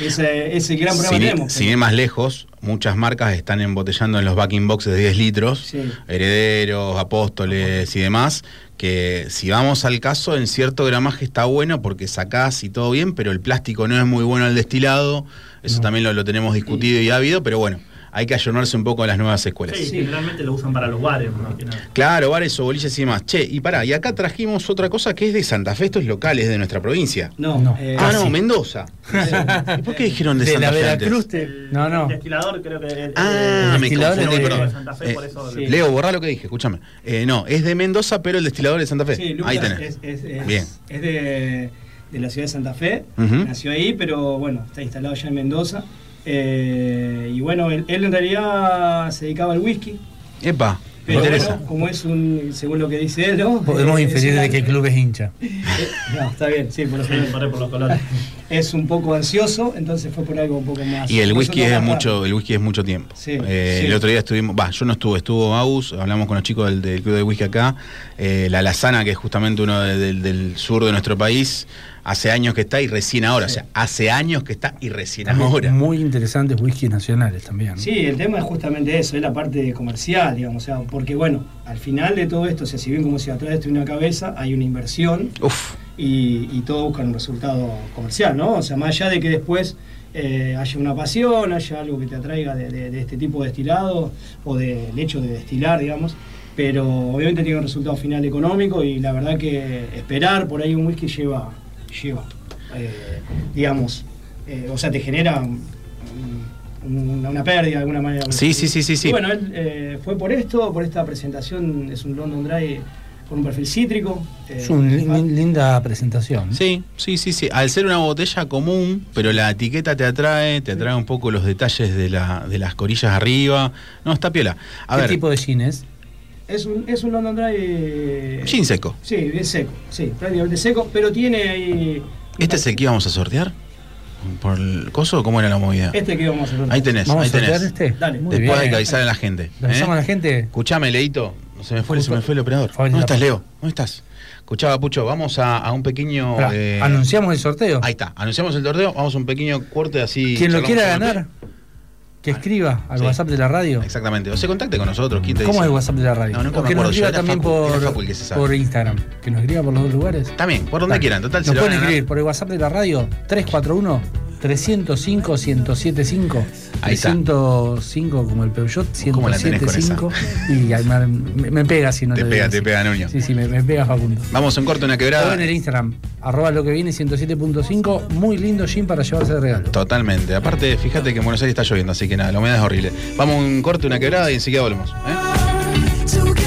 Ese, ese gran problema Sin, tenemos. sin ir más lejos, muchas marcas están embotellando en los backing boxes de 10 litros, Sí. herederos, apóstoles y demás, que si vamos al caso, en cierto gramaje está bueno porque sacás y todo bien, pero el plástico no es muy bueno al destilado, eso también lo, lo tenemos discutido y habido, pero bueno, hay que ayornarse un poco a las nuevas escuelas. Sí, generalmente lo usan para los bares, más que nada. Claro, bares o y demás. Che, y pará, y acá trajimos otra cosa que es de Santa Fe, esto es local, es de nuestra provincia. No, eh, ah, no, casi. Mendoza. ¿Y por qué dijeron de, De Santa la Fe antes? Veracruz No, no. El destilador creo que... el- Ah, el me destilador confundí, es de perdón. Santa Fe, Eh, por eso... Sí. Leo, borrá lo que dije, escúchame. Eh, no, es de Mendoza, pero el destilador es de Santa Fe. Sí, Lucas Ahí tenés. Es, es- es- Bien. es de, de la ciudad de Santa Fe, nació ahí, pero bueno, está instalado ya en Mendoza. Eh, y bueno, él, él en realidad se dedicaba al whisky, Epa, me pero interesa. bueno, como es un, según lo que dice él, ¿no? Podemos inferir de qué club es hincha. Eh, No, está bien, sí, por, lo Sí, por ahí por los colores. Es un poco ansioso, entonces fue por algo un poco más. Y el whisky es mucho, el whisky es mucho tiempo. Sí, Eh, sí. El otro día estuvimos, va, yo no estuve, estuvo Aus, hablamos con los chicos del, del club de whisky acá, eh, la Lazana, que es justamente uno de- del- del sur de nuestro país, hace años que está y recién ahora, o sea, hace años que está y recién ahora. Muy interesantes whisky nacionales también. ¿no? Sí, el tema es justamente eso, es la parte comercial, digamos, o sea, porque bueno, al final de todo esto, o sea, si bien como si atrás de esto una cabeza, hay una inversión Uf, y, y todo buscan un resultado comercial, ¿no? O sea, más allá de que después eh, haya una pasión, haya algo que te atraiga de, de- de este tipo de destilado o del hecho de destilar, digamos, pero obviamente tiene un resultado final económico y la verdad que esperar por ahí un whisky lleva, lleva, eh, digamos, eh, o sea, te genera un- un- una, pérdida de alguna manera. Sí, sí, sí, sí, sí. Y bueno, él eh, fue por esto, por esta presentación, es un London Dry con un perfil cítrico. eh, Es una linda presentación. Sí, sí, sí, sí. Al ser una botella común, pero la etiqueta te atrae, te atrae un poco los detalles de, la, de las corillas arriba. No, está piola. A ¿Qué ver, tipo de gin es? Es un, es un London Dry. gin seco. Sí, bien seco, sí, prácticamente seco, pero tiene ahí. ¿Este es el que íbamos a sortear? ¿Por el coso o cómo era la movida? Este que vamos a hacer. Ahí tenés, ¿Vamos ahí a sortear tenés. este? Dale. Muy Después hay bien. que avisar a la gente. ¿Le avisamos ¿eh? a la gente? Escuchame, Leito. Se me fue, se me fue el operador. ¿Dónde estás. Leo? ¿Dónde estás? Escuchaba, Pucho, vamos a, a un pequeño. Eh, ¿Anunciamos el sorteo? Ahí está, anunciamos el sorteo. Vamos a un pequeño corte así. Quien lo quiera ganar, que escriba al Sí. WhatsApp de la radio. Exactamente. O se contacte con nosotros. ¿quién te ¿Cómo dice? es el WhatsApp de la radio? No, nunca o que nos escriba también Facu, por, Facu se Instagram. Que nos escriba por los dos lugares. También, por donde Dale. quieran. Total, se Nos van pueden escribir por el WhatsApp de la radio 341 305 1075 Ahí está. 305 como el Peugeot ¿Cómo la tenés con 1075 y me, me- pega si no Te lo pega, te pega, Nuño. Sí, sí, me, me pega Facundo. Vamos a un corte, una O quebrada. en el Instagram, arroba lo que viene 107.5, muy lindo gym para llevarse de regalo. Totalmente. Aparte, fíjate que en Buenos Aires está lloviendo, así que nada, la humedad es horrible. Vamos a un corte, una quebrada y enseguida volvemos. ¿eh?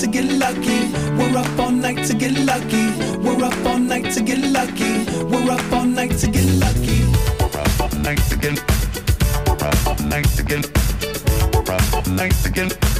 To get lucky. We're up all night to get lucky. We're up all night to get lucky. We're up all night to get lucky. We're up all night to get. We're up all night get. We're up all night get.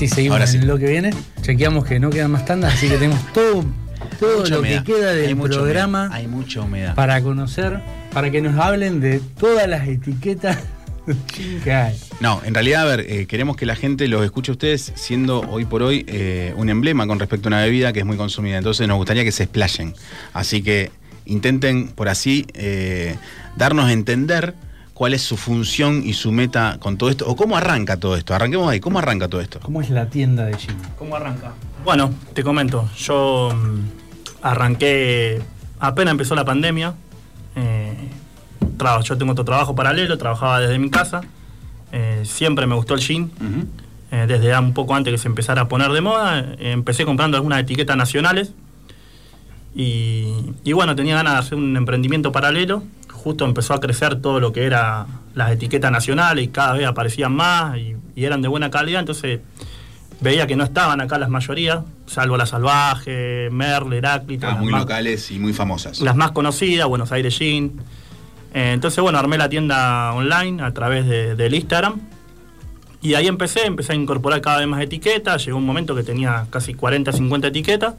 Sí, seguimos Ahora sí. en lo que viene. Chequeamos que no quedan más tandas, así que tenemos todo, todo lo humedad. que queda del programa humedad. Hay mucha humedad. para conocer, para que nos hablen de todas las etiquetas que hay. No, en realidad, a ver, eh, queremos que la gente los escuche a ustedes siendo hoy por hoy eh, un emblema con respecto a una bebida que es muy consumida. Entonces nos gustaría que se explayen. Así que intenten, por así, eh, darnos a entender cuál es su función y su meta con todo esto. O cómo arranca todo esto. Arranquemos ahí. ¿Cómo arranca todo esto? ¿Cómo es la tienda de Jimmy? ¿Cómo arranca? Bueno, te comento. Yo mm, arranqué apenas empezó la pandemia. eh, traba- yo tengo otro trabajo paralelo, trabajaba desde mi casa. eh, siempre me gustó el gin. eh, desde un poco antes que se empezara a poner de moda. eh, empecé comprando algunas etiquetas nacionales. Y, y bueno, tenía ganas de hacer un emprendimiento paralelo. Justo empezó a crecer todo lo que era las etiquetas nacionales y cada vez aparecían más y, y eran de buena calidad. Entonces veía que no estaban acá las mayorías, salvo la Salvaje, Merle, Heráclito. Ah, muy más- locales y muy famosas. las más conocidas, Buenos Aires Gin. Eh, entonces, bueno, armé la tienda online a través de- del Instagram. Y ahí empecé, empecé a incorporar cada vez más etiquetas. Llegó un momento que tenía casi 40, 50 etiquetas.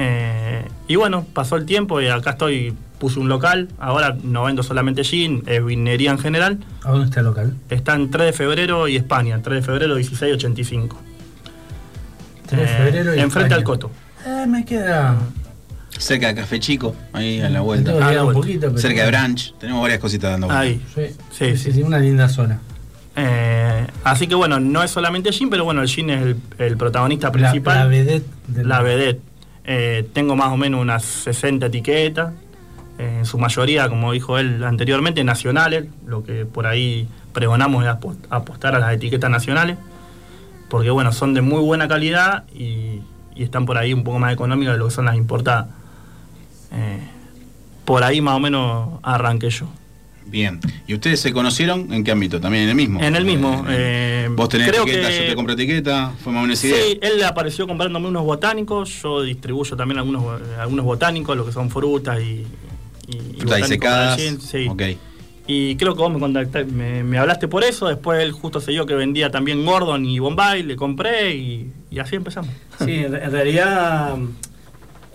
Eh, y bueno, pasó el tiempo y acá estoy, puse un local. Ahora no vendo solamente gin, es vinería en general. ¿A dónde está el local? Está en 3 de febrero y España, 3 de febrero 1685. 3 de Eh, febrero y Enfrente España. al Coto. Eh, me queda. Cerca de Café Chico, ahí a la vuelta. Un poquito, pero- Cerca de Branch. Tenemos varias cositas dando vuelta. Ahí. Sí, Sí, sí, sí, una linda zona. Eh, así que bueno, no es solamente gin, pero bueno, el gin es el, el protagonista La, principal. la vedette del La vedette. Eh, tengo más o menos unas 60 etiquetas, en su mayoría, como dijo él anteriormente, nacionales. Lo que por ahí pregonamos es apo- apostar a las etiquetas nacionales, porque bueno, son de muy buena calidad y, y están por ahí un poco más económicas de lo que son las importadas. Eh, por ahí más o menos arranqué yo. Bien. ¿Y ustedes se conocieron en qué ámbito? ¿También en el mismo? En el mismo. Eh, eh, Vos tenés creo etiqueta, que- yo te compro etiqueta, fue más o menos idea. Sí, él apareció comprándome unos botánicos, yo distribuyo también algunos, eh, algunos botánicos, lo que son frutas y, y, y Frutas el gin, sí. Ok. Y creo que vos me contactaste, me, me hablaste por eso, después él justo se dio que vendía también Gordon y Bombay, le compré y, y así empezamos. Sí, en realidad,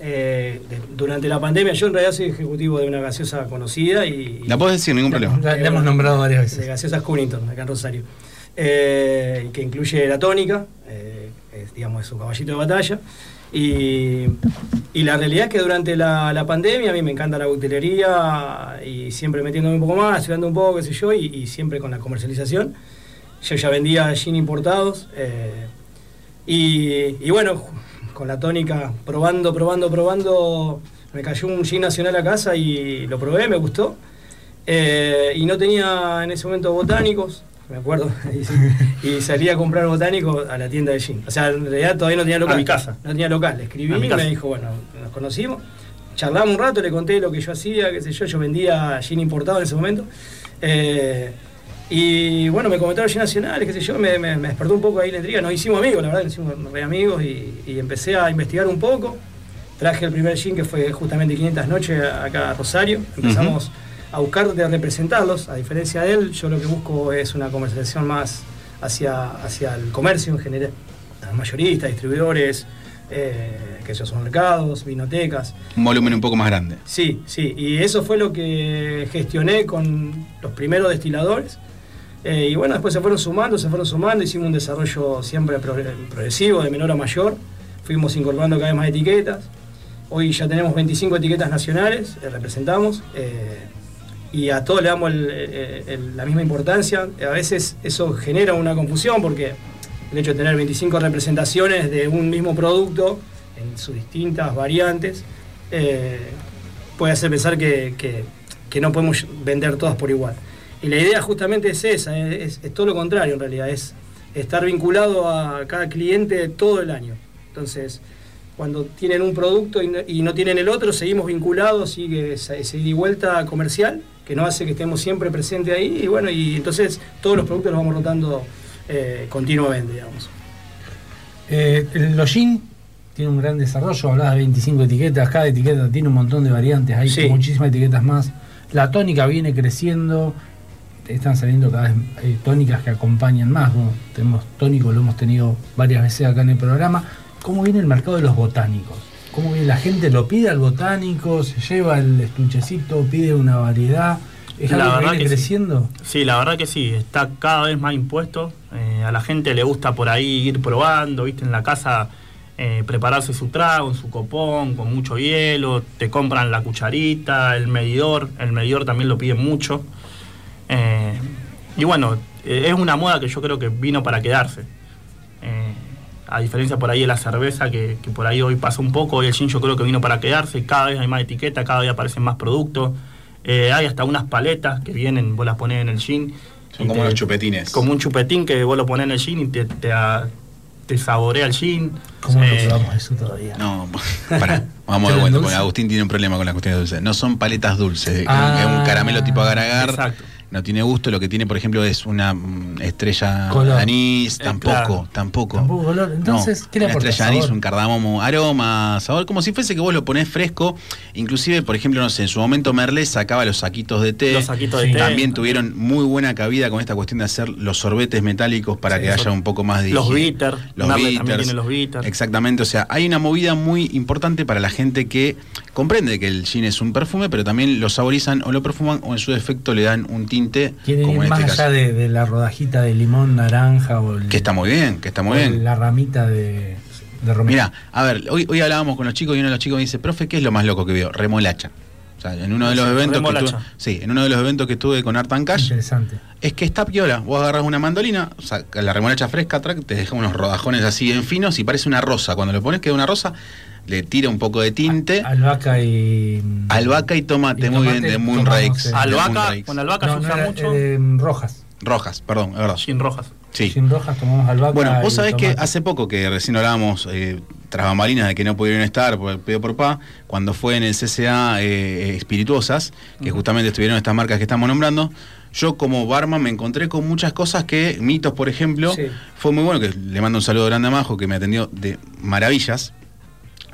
eh, de- durante la pandemia, yo en realidad soy ejecutivo de una gaseosa conocida y. La podés decir, ningún problema. La, la hemos nombrado varias De veces. gaseosas Cunnington, acá en Rosario. Eh, que incluye la tónica, eh, que digamos es su caballito de batalla. Y, y la realidad es que durante la, la pandemia a mí me encanta la coctelería y siempre metiéndome un poco más, estudiando un poco, qué sé yo, y, y siempre con la comercialización. Yo ya vendía gin importados. eh, y, y bueno, con la tónica, probando, probando, probando, me cayó un gin nacional a casa y lo probé, me gustó. Eh, y no tenía en ese momento botánicos, me acuerdo, y, y salí a comprar botánicos a la tienda de gin. O sea, en realidad todavía no tenía local. A mi casa. No tenía local. Le escribí y me dijo, bueno, nos conocimos. Charlamos un rato, le conté lo que yo hacía, qué sé yo, yo vendía gin importado en ese momento. Eh, y bueno, me comentaron gin nacionales, qué sé yo, me, me- me despertó un poco ahí la intriga. Nos hicimos amigos, la verdad, nos hicimos re amigos y, y empecé a investigar un poco. Traje el primer gin que fue justamente 500 noches acá a Rosario. Empezamos a buscar de representarlos. A diferencia de él, yo lo que busco es una comercialización más hacia, hacia el comercio en general. Mayoristas, distribuidores, eh, que esos son mercados, vinotecas. Un volumen un poco más grande. Sí, sí, y eso fue lo que gestioné con los primeros destiladores. Eh, y bueno, después se fueron sumando, se fueron sumando, hicimos un desarrollo siempre progre- progresivo, de menor a mayor. Fuimos incorporando cada vez más etiquetas. Hoy ya tenemos 25 etiquetas nacionales, eh, representamos. eh, y a todos le damos la misma importancia. A veces eso genera una confusión porque el hecho de tener 25 representaciones de un mismo producto en sus distintas variantes puede hacer pensar que- que no podemos vender todas por igual. Y la idea justamente es esa, es, es todo lo contrario en realidad, es estar vinculado a cada cliente todo el año. Entonces, cuando tienen un producto y no, y no tienen el otro, seguimos vinculados, sigue esa, esa ida y vuelta comercial, que nos hace que estemos siempre presentes ahí, y bueno, y entonces todos los productos los vamos rotando eh, continuamente, digamos. Eh, el- los gin tiene un gran desarrollo, hablaba de 25 etiquetas, cada etiqueta tiene un montón de variantes, hay Sí. muchísimas etiquetas más. La tónica viene creciendo, están saliendo cada vez eh, tónicas que acompañan más. Bueno, tenemos tónico, lo hemos tenido varias veces acá en el programa. ¿Cómo viene el mercado de los botánicos? ¿Cómo viene? ¿La gente lo pide al botánico? ¿Se lleva el estuchecito? ¿Pide una variedad? ¿Es La algo que verdad viene que sí. creciendo? Sí, la verdad que sí, está cada vez más impuesto. Eh, a la gente le gusta por ahí ir probando, viste, en la casa eh, prepararse su trago, su copón, con mucho hielo, te compran la cucharita, el medidor, el medidor también lo piden mucho. Eh, y bueno, eh, es una moda que yo creo que vino para quedarse. Eh, a diferencia por ahí de la cerveza, que, que por ahí hoy pasa un poco, hoy el gin yo creo que vino para quedarse, cada vez hay más etiqueta, cada vez aparecen más productos. Eh, hay hasta unas paletas que vienen, vos las ponés en el gin. Son como te- los chupetines. Como un chupetín que vos lo ponés en el gin y te, te, a- te saborea el gin. ¿Cómo Eh, no probamos eso todavía? No, pará, vamos de porque Agustín tiene un problema con las cuestiones dulces. No son paletas dulces, Ah. es un caramelo tipo agar-agar. Exacto. No tiene gusto, lo que tiene, por ejemplo, es una mm, estrella Color. de anís, Eh, tampoco, claro. tampoco. Tampoco color. Entonces, No, ¿qué le una estrella de anís, Sabor. un cardamomo, aroma, sabor, como si fuese que vos lo ponés fresco. Inclusive, por ejemplo, no sé, en su momento Merlé sacaba los saquitos de té. Los saquitos de Sí. té. También tuvieron muy buena cabida con esta cuestión de hacer los sorbetes metálicos para Sí, que eso- haya un poco más de Los bitter. Los Merle también bitters. tiene los bitters. Exactamente, o sea, hay una movida muy importante para la gente que comprende que el gin es un perfume, pero también lo saborizan o lo perfuman o en su defecto le dan un tinte, Quieren como ir en más este allá de, de la rodajita de limón, naranja o el- Que está muy bien, que está muy o bien. la ramita de, de romero. Mira, a ver, hoy, hoy hablábamos con los chicos y uno de los chicos me dice, profe, ¿qué es lo más loco que vio? Remolacha. O sea, en uno de los Sí, eventos que tuve, sí, en uno de los eventos que estuve con Art and Cash, Interesante. es que está piola. Vos agarras una mandolina, saca la remolacha fresca, te deja unos rodajones así en finos y parece una rosa. Cuando lo pones queda una rosa, le tira un poco de tinte, Albahaca y. albahaca y tomate, y muy bien, de Moonrakes. eh, Albahaca, con albahaca No, se no usa era, mucho. eh, rojas. Rojas, perdón, es verdad. Sin rojas. Sí. Sin rojas tomamos albahaca. Bueno, vos y sabés que hace poco que recién hablábamos eh, tras bambalinas de que no pudieron estar por el pedido por pa, cuando fue en el CCA eh, Espirituosas, que justamente estuvieron estas marcas que estamos nombrando, yo como barman me encontré con muchas cosas que, mitos por ejemplo, Sí. fue muy bueno, que le mando un saludo grande a Majo, que me atendió de maravillas.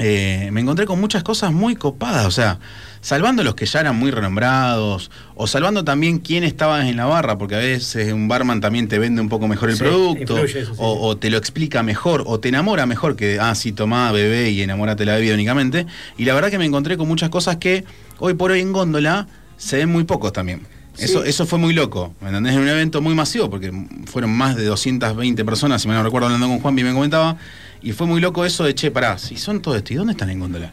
Eh, me encontré con muchas cosas muy copadas, o sea, salvando los que ya eran muy renombrados, o salvando también quién estaba en la barra, porque a veces un barman también te vende un poco mejor el Sí, producto, influye eso, sí, o, o te lo explica mejor, o te enamora mejor que, ah, sí, tomá, bebé y enamórate la bebida únicamente. Y la verdad que me encontré con muchas cosas que hoy por hoy en góndola se ven muy pocos también. Eso, Sí. eso fue muy loco, ¿me entendés? En un evento muy masivo, porque fueron más de 220 personas, si mal no recuerdo, hablando con Juan y me comentaba, Y fue muy loco eso de, che, pará, si son todos estos, ¿y dónde están en góndola?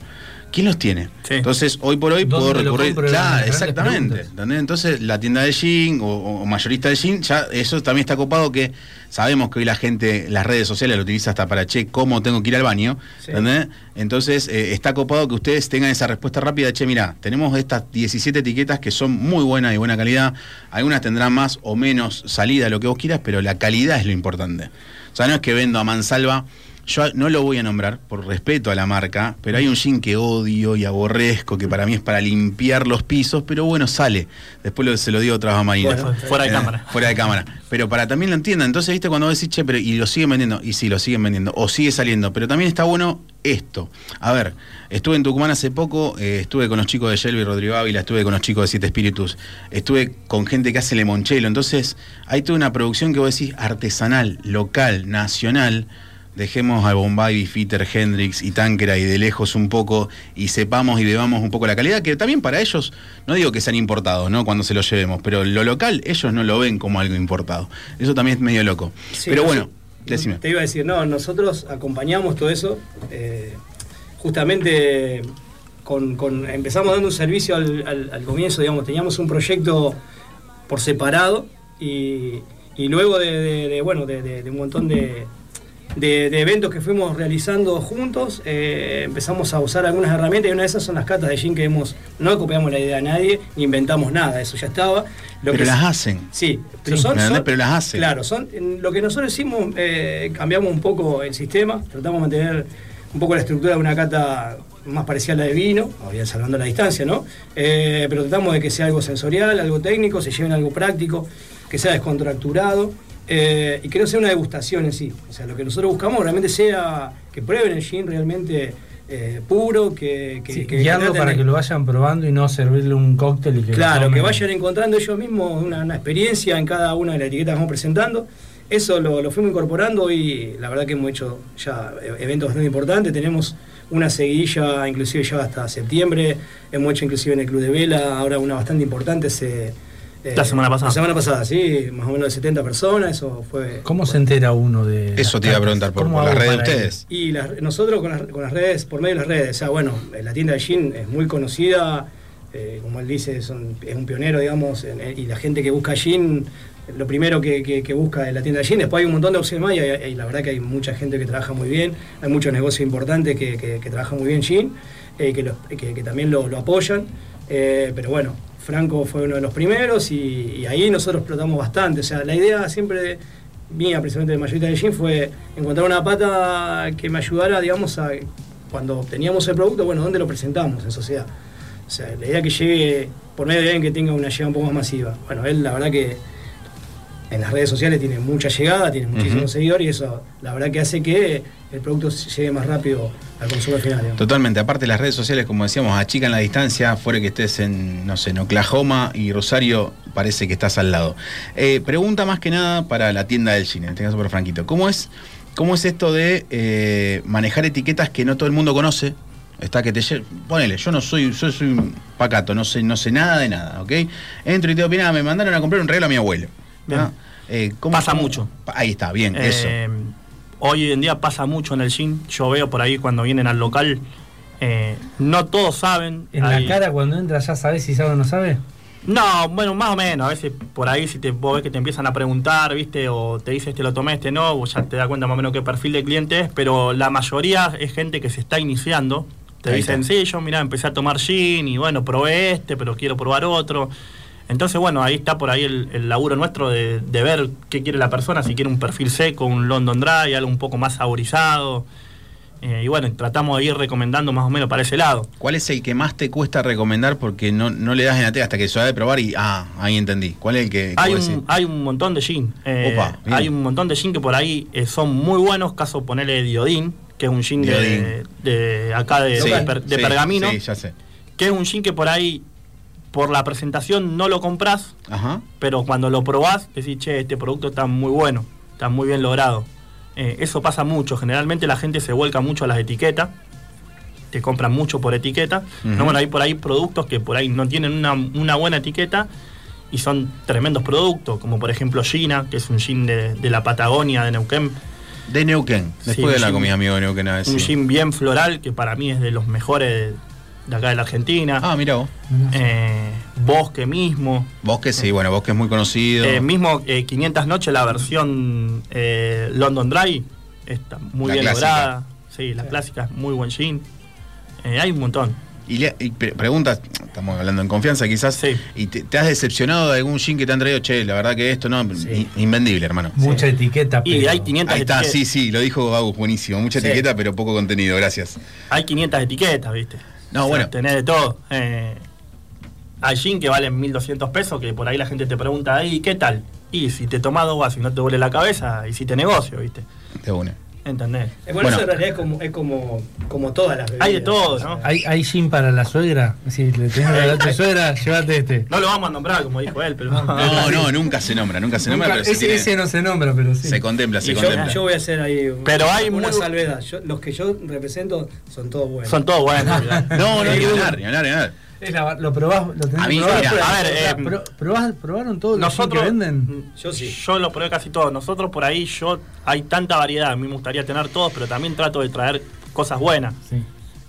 ¿Quién los tiene? Entonces, hoy por hoy puedo ¿Dónde lo recurrir. Claro, exactamente. Entonces, la tienda de jean o, o mayorista de jean, ya eso también está copado que sabemos que hoy la gente, las redes sociales lo utiliza hasta para, che, ¿cómo tengo que ir al baño? Sí. ¿entendés? Entonces, eh, está copado que ustedes tengan esa respuesta rápida, che, mira, tenemos estas 17 etiquetas que son muy buenas y buena calidad. Algunas tendrán más o menos salida, lo que vos quieras, pero la calidad es lo importante. O sea, no es que vendo a mansalva. Yo no lo voy a nombrar por respeto a la marca, pero hay un jean que odio y aborrezco, que para mí es para limpiar los pisos, pero bueno, sale. Después lo- se lo digo otra vez a Marina. Bueno, fuera de cámara. Fuera de cámara. Pero para también lo entiendan. Entonces, viste, cuando vos decís, che, pero y lo siguen vendiendo, y sí, lo siguen vendiendo, o sigue saliendo. Pero también está bueno esto. A ver, estuve en Tucumán hace poco, eh, estuve con los chicos de Shelby Rodrigo Ávila, estuve con los chicos de Siete Espíritus, estuve con gente que hace limonchelo. Entonces, hay toda una producción que vos decís artesanal, local, nacional. Dejemos a Bombay, Bifitter, Hendrix y Tankera y de lejos un poco y sepamos y bebamos un poco la calidad, que también para ellos, no digo que sean importados, ¿no? Cuando se lo llevemos, pero lo local ellos no lo ven como algo importado. Eso también es medio loco. Sí, pero no, bueno, decime. Te iba a decir, no, nosotros acompañamos todo eso. eh, justamente con, con- empezamos dando un servicio al, al- al comienzo, digamos, teníamos un proyecto por separado y, y luego de, de- de, bueno, de un montón de, de- de eventos que fuimos realizando juntos, eh, empezamos a usar algunas herramientas y una de esas son las catas de gin que hemos, no copiamos la idea a nadie, ni inventamos nada, eso ya estaba. Lo Pero que las hacen. Sí, pero Sí, son, Pero las hacen. Claro, son lo que nosotros hicimos, eh, cambiamos un poco el sistema, tratamos de mantener un poco la estructura de una cata más parecida a la de vino, obviamente salvando la distancia, ¿no? Eh, pero tratamos de que sea algo sensorial, algo técnico, se lleven algo práctico, que sea descontracturado eh, y que no sea una degustación en sí. O sea, lo que nosotros buscamos realmente sea que prueben el gin realmente eh, puro, que, que, Sí, que guiarlo para que lo vayan probando y no servirle un cóctel y que Claro, que vayan encontrando ellos mismos una, una experiencia en cada una de las etiquetas que vamos presentando. Eso lo, lo fuimos incorporando y la verdad que hemos hecho ya e- eventos bastante importantes. Tenemos una seguidilla, inclusive ya hasta septiembre. Hemos hecho inclusive en el Club de Vela, ahora una bastante importante. Se, La semana pasada. La semana pasada, sí, más o menos de 70 personas. Eso fue. ¿Cómo se entera uno de.? Eso te iba a preguntar por, ¿Cómo por las redes de para ir? ustedes. Y las- nosotros con las, con las redes, por medio de las redes, o sea, bueno, eh, la tienda de Gin es muy conocida, eh, como él dice, son- es un pionero, digamos, en- en- y la gente que busca Gin, lo primero que, que- que busca es la tienda de Gin, después hay un montón de opciones más y, hay- y la verdad que hay mucha gente que trabaja muy bien, hay muchos negocios importantes que, que- que trabajan muy bien Gin, eh, que, que- que también lo, lo apoyan, eh, pero bueno, Franco fue uno de los primeros y, y ahí nosotros explotamos bastante, o sea, la idea siempre mía, precisamente de mayorita de Gin, fue encontrar una pata que me ayudara, digamos, a cuando teníamos el producto, bueno, ¿dónde lo presentamos en sociedad? O sea, la idea que llegue por medio de alguien que tenga una llegada un poco más masiva. Bueno, él la verdad que en las redes sociales tiene mucha llegada, tiene muchísimos Ujú. seguidores y eso la verdad que hace que el producto llegue más rápido al consumidor final. digamos. Totalmente, aparte las redes sociales, como decíamos, achican la distancia, fuera que estés en, no sé, en Oklahoma y Rosario, parece que estás al lado. Eh, pregunta más que nada para la tienda del cine, en este caso para Franquito. ¿Cómo es, cómo es esto de eh, manejar etiquetas que no todo el mundo conoce? Está que te ponele, yo no soy, yo soy un pacato, no sé, no sé nada de nada, ¿ok? Entro y te digo, "Mirá, me mandaron a comprar un regalo a mi abuelo. Bien. ¿Ah? Eh, ¿cómo- Pasa cómo- mucho. Ahí está, bien, eso. Eh, Hoy en día pasa mucho en el gym. Yo veo por ahí cuando vienen al local. eh, no todos saben. En la cara cuando entra ya sabes si sabe o no sabe. No, bueno, más o menos. A veces por ahí si te, vos ves que te empiezan a preguntar, ¿viste? O te dice este lo tomé, este no, vos ya te das cuenta más o menos qué perfil de cliente es, pero la mayoría es gente que se está iniciando. Te Ahí dicen, está. sí, yo mira, empecé a tomar gin y bueno, probé este, pero quiero probar otro. Entonces, bueno, ahí está por ahí el, el laburo nuestro de, de ver qué quiere la persona, si quiere un perfil seco, un London Dry, algo un poco más saborizado. Eh, y bueno, tratamos de ir recomendando más o menos para ese lado. ¿Cuál es el que más te cuesta recomendar porque no, no le das en la tela hasta que se va de probar y, ah, ahí entendí? ¿Cuál es el que, Hay un, hay un montón de gin. Eh, Opa, hay un montón de gin que por ahí eh, son muy buenos. Caso ponerle Diodín, que es un gin de, de acá de, Sí, per- de sí, pergamino. Sí, ya sé. Que es un gin que por ahí, por la presentación, no lo compras, Ajá. pero cuando lo probás, decís, che, este producto está muy bueno, está muy bien logrado. Eh, eso pasa mucho. Generalmente la gente se vuelca mucho a las etiquetas. Te compran mucho por etiqueta. No, bueno, hay por ahí productos que por ahí no tienen una, una buena etiqueta y son tremendos productos, como por ejemplo Gina, que es un gin de, de la Patagonia, de Neuquén, De Neuquén. Después Sí, de la gin- comida amigo de Neuquén a ver Un gin bien floral que para mí es de los mejores de acá de la Argentina. Ah, mira vos. Eh, bosque mismo. Bosque sí, bueno, Bosque es muy conocido. Eh, mismo eh, 500 noches, la versión eh, London Dry, está muy La bien clásica. lograda. Sí, la clásica es muy buen. Eh, hay un montón. Y, le- y pre- preguntas, estamos hablando en confianza quizás, y te, te has decepcionado de algún gin que te han traído, che, la verdad que esto no, in- invendible, hermano. Mucha etiqueta. Y pero- hay 500 Ahí está, etiquetas. sí, sí, lo dijo Agus, buenísimo. Mucha Sí. etiqueta, pero poco contenido, gracias. Hay 500 etiquetas, ¿viste? No, O sea, bueno. Tenés de todo. Eh, hay gin que valen 1200 pesos, que por ahí la gente te pregunta, ¿y qué tal? Y si te tomas dos vasos y no te duele la cabeza, hiciste negocio, ¿viste? De una. ¿Entendés? Eh, Bueno, eso en realidad es como, es como, como todas las bebidas. Hay de todo, ¿no? ¿Hay, hay gin para la suegra? Si le tenés que dar a tu suegra, llévate este. No lo vamos a nombrar, como dijo él, pero... No, no, nunca se nombra, nunca se nombra, Nunca- pero se, ese, tiene- ese no se nombra, pero sí. se contempla, se Y contempla. yo voy a hacer ahí Pero hay una muy- salvedad. Yo- los que yo represento son todos buenos. Son todos buenos. No, no, ni hablar, ni hablar, ni hablar. Es la- lo probás, lo tenés A mí, que probar. mira, Pero- a ver, o sea, eh, pro- probás- ¿probaron todo lo Nosotros, que venden? Yo sí. Yo lo probé casi todo. Nosotros por ahí, yo hay tanta variedad. A mí me gustaría tener todos, pero también trato de traer cosas buenas. Sí.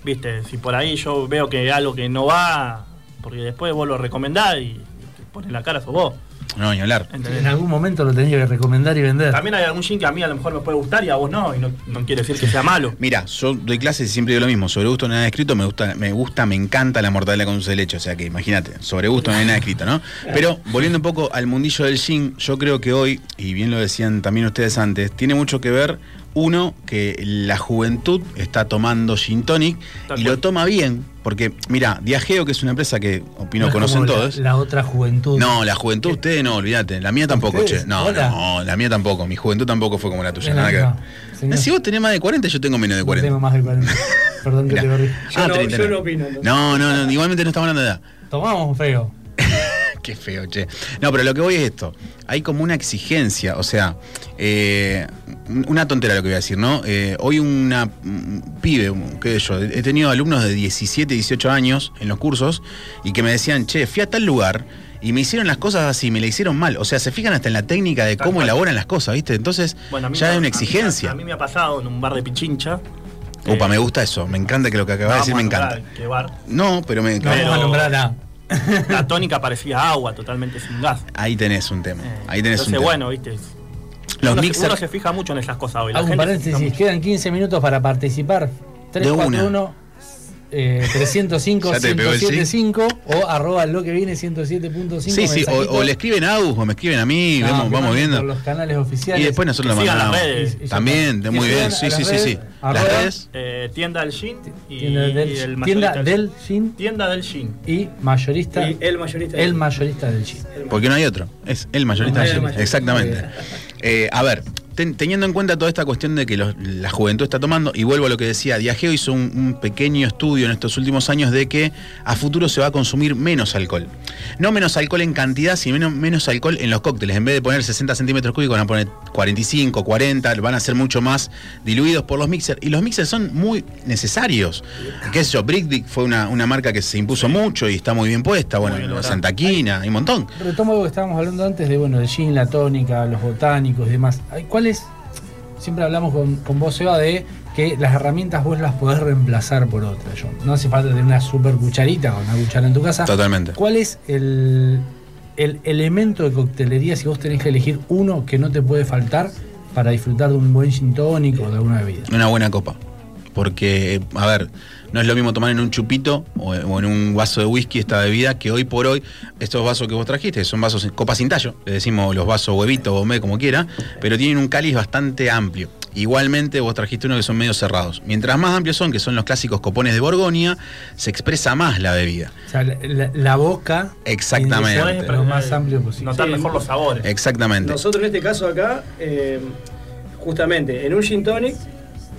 Viste, si por ahí yo veo que algo que no va, porque después vos lo recomendás y te pones la cara sos vos. No, ni hablar. En algún momento lo tenés que recomendar y vender. También hay algún gin que a mí a lo mejor me puede gustar y a vos no, y no, no quiere decir que sea malo. Mira, yo doy clases y siempre digo lo mismo. Sobre gusto no hay nada escrito, me gusta, me gusta, me encanta la mortadela con dulce de leche. O sea que imagínate, sobre gusto no hay nada escrito, ¿no? Pero volviendo un poco al mundillo del gin, yo creo que hoy, y bien lo decían también ustedes antes, tiene mucho que ver, uno, que la juventud está tomando gin tonic y lo toma bien. Porque, mira, Diageo, que es una empresa que opino No conocen la- todos. La, otra juventud. No, la juventud, ustedes no, olvídate. La mía tampoco, ¿Ustedes? che. No, Hola. no, la mía tampoco. Mi juventud tampoco fue como la tuya. No, nada que no. Si vos tenés más de 40, yo tengo menos de No 40. tengo más de 40. Perdón que te corrí. Yo, Ah, no, 39. yo no opino. no, no, igualmente no estamos hablando de edad. Tomamos feo. Qué feo, che. No, pero lo que voy es esto. Hay como una exigencia, o sea, eh, una tontera lo que voy a decir, ¿no? Eh, hoy una un pibe, un- qué sé yo, he tenido alumnos de 17, 18 años en los cursos y que me decían, che, fui a tal lugar y me hicieron las cosas así, me la hicieron mal. O sea, se fijan hasta en la técnica de cómo elaboran las cosas, ¿viste? Entonces, Bueno, ya es una a mí- exigencia. A, mí me ha pasado en un bar de Pichincha. Upa, me gusta eso, me encanta que lo que acabas de decir me encanta. qué bar. No, pero me No vamos a nombrar a. La tónica parecía agua, totalmente sin gas. Ahí tenés un tema. Eh, ahí tenés Entonces, un tema. bueno, viste. Los uno, mixer... uno se fija mucho en esas cosas hoy. La gente paréntesis, quedan 15 minutos para participar. 3, de 4, una. 1 eh, 305 1075 o arroba lo que viene 107.5. Sí, sí, o, o, le escriben a Agus o me escriben a mí, no, vemos, vamos viendo. Por los canales oficiales. Y después nosotros lo mandamos. Las redes. También, muy bien, sí, sí, sí, sí. Las redes. Eh, tienda del Shin y, tienda del, y el Tienda del Shin. Tienda del Shin. Y mayorista. Y el mayorista. El mayorista del Shin. Porque no hay otro. Es el mayorista no del Shin. Exactamente. Eh, a ver, ten- teniendo en cuenta toda esta cuestión de que los- la juventud está tomando, y vuelvo a lo que decía, Diageo hizo un, un pequeño estudio en estos últimos años de que a futuro se va a consumir menos alcohol. No menos alcohol en cantidad, sino menos, menos alcohol en los cócteles. En vez de poner 60 centímetros cúbicos, van a poner 45, 40, van a ser mucho más diluidos por los mixers. Y los mixers son muy necesarios. ¿Qué sé yo? Brick Dick fue una, una marca que se impuso mucho y está muy bien puesta. Bueno, bien. Santa Quina, hay un montón. Retomo algo que estábamos hablando antes de, bueno, el gin, la tónica, los botánicos y demás. ¿Cuál Siempre hablamos con, con vos, Eva, de que las herramientas vos las podés reemplazar por otras. Yo, no hace falta tener una super cucharita o una cuchara en tu casa. Totalmente. ¿Cuál es el, el elemento de coctelería si vos tenés que elegir uno que no te puede faltar para disfrutar de un buen gin tónico o de alguna bebida? Una buena copa. Porque, a ver, no es lo mismo tomar en un chupito o, o en un vaso de whisky esta bebida que hoy por hoy, estos vasos que vos trajiste, son vasos, copas sin tallo, le decimos los vasos huevito, gomé, como quiera, pero tienen un cáliz bastante amplio. Igualmente vos trajiste uno que son medio cerrados. Mientras más amplios son, que son los clásicos copones de Borgoña, se expresa más la bebida. O sea, la, boca. Exactamente. lo más amplio posible. Notar Sí. mejor los sabores. Exactamente. Nosotros en este caso acá, eh, justamente en un gin tonic,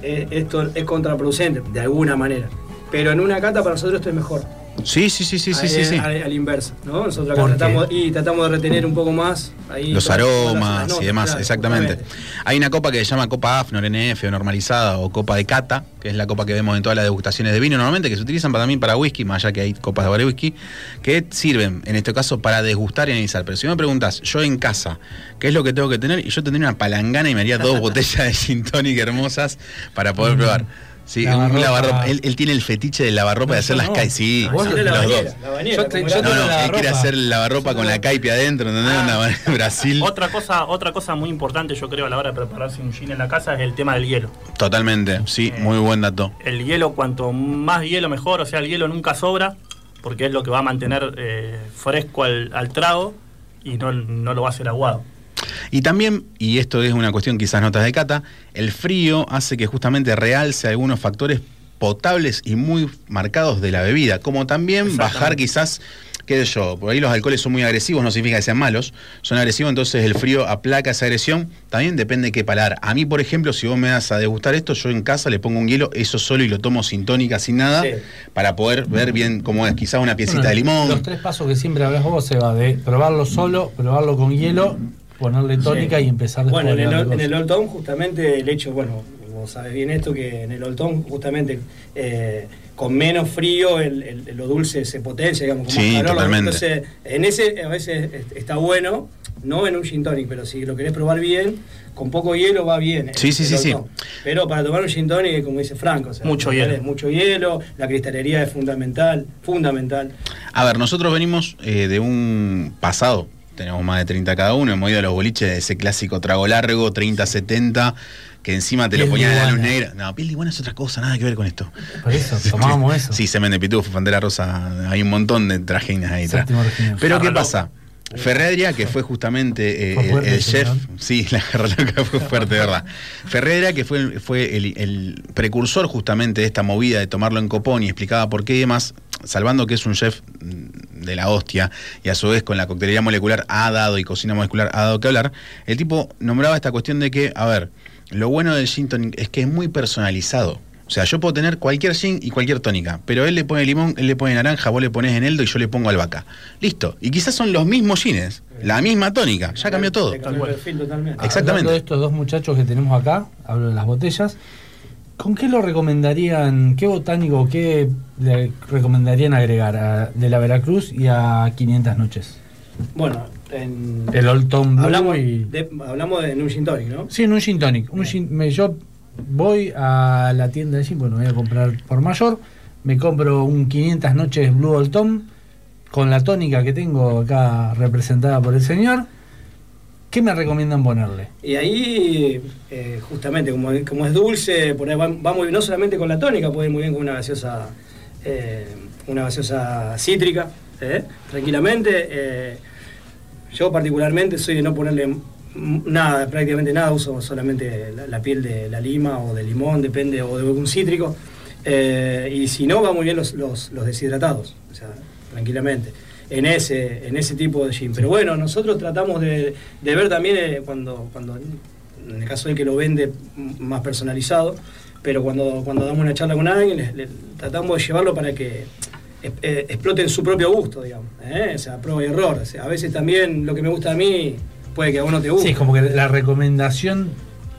esto es contraproducente de alguna manera. Pero en una cata para nosotros esto es mejor. Sí, sí, sí, sí, sí, a, sí, sí. a- a la inversa, ¿no? Nosotros tratamos, y tratamos de retener un poco más ahí Los aromas notas, y demás, claro, exactamente. Hay una copa que se llama Copa AFNOR NF o normalizada o Copa de Cata, que es la copa que vemos en todas las degustaciones de vino normalmente, que se utilizan para, también para whisky, más allá que hay copas de whisky, que sirven en este caso para degustar y analizar. Pero si me preguntas, yo en casa, ¿qué es lo que tengo que tener? Y yo tendría una palangana y me haría dos botellas de gin tonic hermosas para poder Mm. probar. Sí, Lavarropa. un lavarropa. Él, él tiene el fetiche del lavarropa de hacer las caipias. Sí, Vos los la dos. bañera, la bañera, Yo te- como yo no, no, la él quiere hacer el lavarropa con la caipi adentro, ¿entendés? Una- en Brasil. Otra cosa, otra cosa muy importante, yo creo, a la hora de prepararse un gin en la casa es el tema del hielo. Totalmente, sí, muy buen dato. El hielo, cuanto más hielo mejor, o sea, el hielo nunca sobra, porque es lo que va a mantener eh, fresco al, al trago y no, no lo va a hacer aguado. Y también, y esto es una cuestión quizás notas de cata, el frío hace que justamente realce algunos factores potables y muy marcados de la bebida, como también bajar quizás, qué sé yo, por ahí los alcoholes son muy agresivos, no significa que sean malos, son agresivos, entonces el frío aplaca esa agresión, también depende de qué paladar. A mí, por ejemplo, si vos me das a degustar esto, yo en casa le pongo un hielo, eso solo y lo tomo sin tónica, sin nada, Sí. para poder ver bien cómo es, quizás una piecita Bueno, de limón. Los tres pasos que siempre hablas vos, se va de probarlo solo, probarlo con hielo, ponerle tónica Sí. y empezar después Bueno, en el, en el. Old Town, justamente el hecho, bueno, vos sabés bien esto, que en el Old Town, justamente eh, con menos frío, el, el- lo dulce se potencia, digamos, con Sí, calor. totalmente. Entonces, en ese a veces est- está bueno, no en un gin tonic, pero si lo querés probar bien, con poco hielo va bien. Sí, sí, sí, sí. Pero para tomar un gin tonic, como dice Franco, o sea, Mucho es hielo. Mucho hielo, la cristalería es fundamental, fundamental. A ver, nosotros venimos eh, de un pasado, tenemos más de 30 cada uno, hemos ido a los boliches de ese clásico trago largo, 30-70, que encima te lo Piel de ponían en la luz negra. No, piel de iguana es otra cosa, nada que ver con esto. Por eso, tomábamos eso. Sí, semen de pitufo, bandera rosa, hay un montón de tragedias ahí atrás. Pero ¿qué pasa? Ferreria, que fue justamente eh, Fue fuerte el, chef, ¿no? sí, la jarra loca fue fuerte, ¿verdad? Ferreria, que fue, fue el, el precursor justamente de esta movida de tomarlo en copón y explicaba por qué y demás, salvando que es un chef de la hostia y a su vez con la coctelería molecular ha dado y cocina molecular ha dado que hablar, el tipo nombraba esta cuestión de que, a ver, lo bueno del gin tonic es que es muy personalizado. O sea, yo puedo tener cualquier gin y cualquier tónica, pero él le pone limón, él le pone naranja, vos le pones eneldo y yo le pongo albahaca. Listo. Y quizás son los mismos gines, la misma tónica, ya cambió todo. Te cambió el perfil totalmente. Exactamente. Hablando de estos dos muchachos que tenemos acá, hablo de las botellas, ¿con qué lo recomendarían, qué botánico, qué le recomendarían agregar a- de la Veracruz y a 500 noches? Bueno, en, El Old Blue hablamos, y- de, hablamos de en un gin tonic, ¿no? Sí, en un gin tonic. Un gin- me- yo voy a la tienda de gin, bueno, voy a comprar por mayor, me compro un 500 noches Blue Old Tom con la tónica que tengo acá representada por el señor. ¿Qué me recomiendan ponerle? Y ahí, eh, justamente, como, es dulce, por ahí va, muy bien, no solamente con la tónica, puede ir muy bien con una gaseosa, eh, una gaseosa cítrica, ¿eh? tranquilamente. yo particularmente soy de no ponerle nada, prácticamente nada, uso solamente la, piel de la lima o de limón, depende, o de algún cítrico. y si no, va muy bien los, los deshidratados, o sea, tranquilamente. En ese, en ese tipo de gin. Pero bueno, nosotros tratamos de, de ver también eh, cuando, cuando, en el caso del que lo vende más personalizado, pero cuando, cuando damos una charla con alguien, le- le- tratamos de llevarlo para que eh, exploten su propio gusto, digamos. ¿eh? O sea, prueba y error. O sea, a veces también lo que me gusta a mí puede que a uno te guste. Sí, es como que la recomendación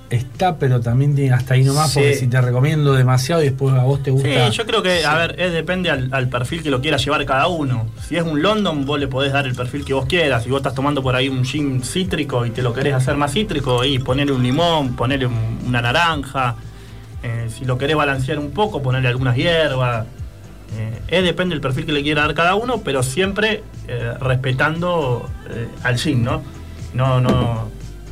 está, pero también tiene hasta ahí nomás, Sí. porque si te recomiendo demasiado y después a vos te gusta. Sí, yo creo que, a ver, es, depende al, al perfil que lo quiera llevar cada uno. Si es un London, vos le podés dar el perfil que vos quieras. Si vos estás tomando por ahí un gin cítrico y te lo querés hacer más cítrico, y ponerle un limón, ponerle un- una naranja. Eh, si lo querés balancear un poco, ponerle algunas hierbas. Eh, es depende del perfil que le quiera dar cada uno, pero siempre eh, respetando al gin, ¿no? No, no,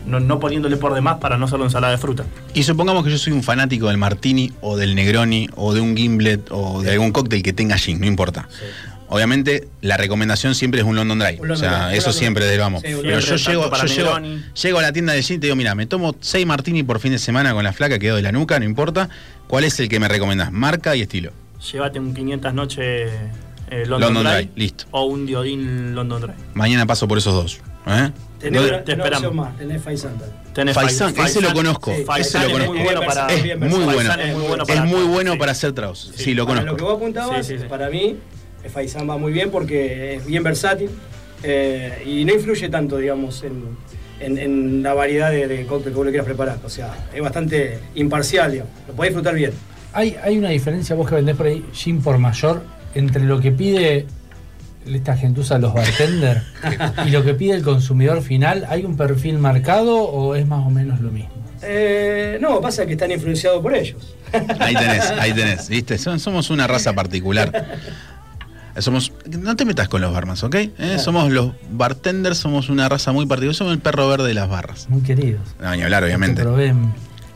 no, no poniéndole por demás para no hacerlo ensalada de fruta. Y supongamos que yo soy un fanático del martini o del negroni o de un gimlet o de algún cóctel que tenga gin, no importa. Obviamente la recomendación siempre es un London Dry. Un o sea, Dry, eso siempre. Sí, un Pero yo llego, yo llego, llego a la tienda de gin y te digo, mira, me tomo 6 martini por fin de semana con la flaca, quedo de la nuca, no importa. ¿Cuál es el que me recomendás? Marca y estilo. Llévate un 500 noches eh, London, London Dry, Dry, listo. o un Diodín London Dry. Mañana paso por esos dos. ¿Eh? Tenés No- te esperamos. opción más, tenés Faisanta. Tenés Faisán, Fai- ese lo Faisán- conozco. sí, ese Faisán lo es conozco. muy bueno para- es muy bueno. Faisán es muy bueno Es para- muy bueno sí. para hacer tragos. Sí, lo Para conozco. lo que vos apuntabas, Sí, sí, sí. para mí, el faisán va muy bien porque es bien versátil eh, y no influye tanto, digamos, en, en- en la variedad de, de cóctel que vos le quieras preparar. O sea, es bastante imparcial, digamos. Lo podés disfrutar bien. Hay, hay una diferencia, vos que vendés por ahí gin por mayor, entre lo que pide esta gentuza, los bartenders, y lo que pide el consumidor final. ¿Hay un perfil marcado o es más o menos lo mismo? Eh, no, pasa que están influenciados por ellos. Ahí tenés, ahí tenés, ¿viste? Somos una raza particular. Somos, no te metas con los barmans, ¿ok? Eh, Somos los bartenders, somos una raza muy particular. Somos el perro verde de las barras. Muy queridos. No, ni hablar, obviamente. Proveen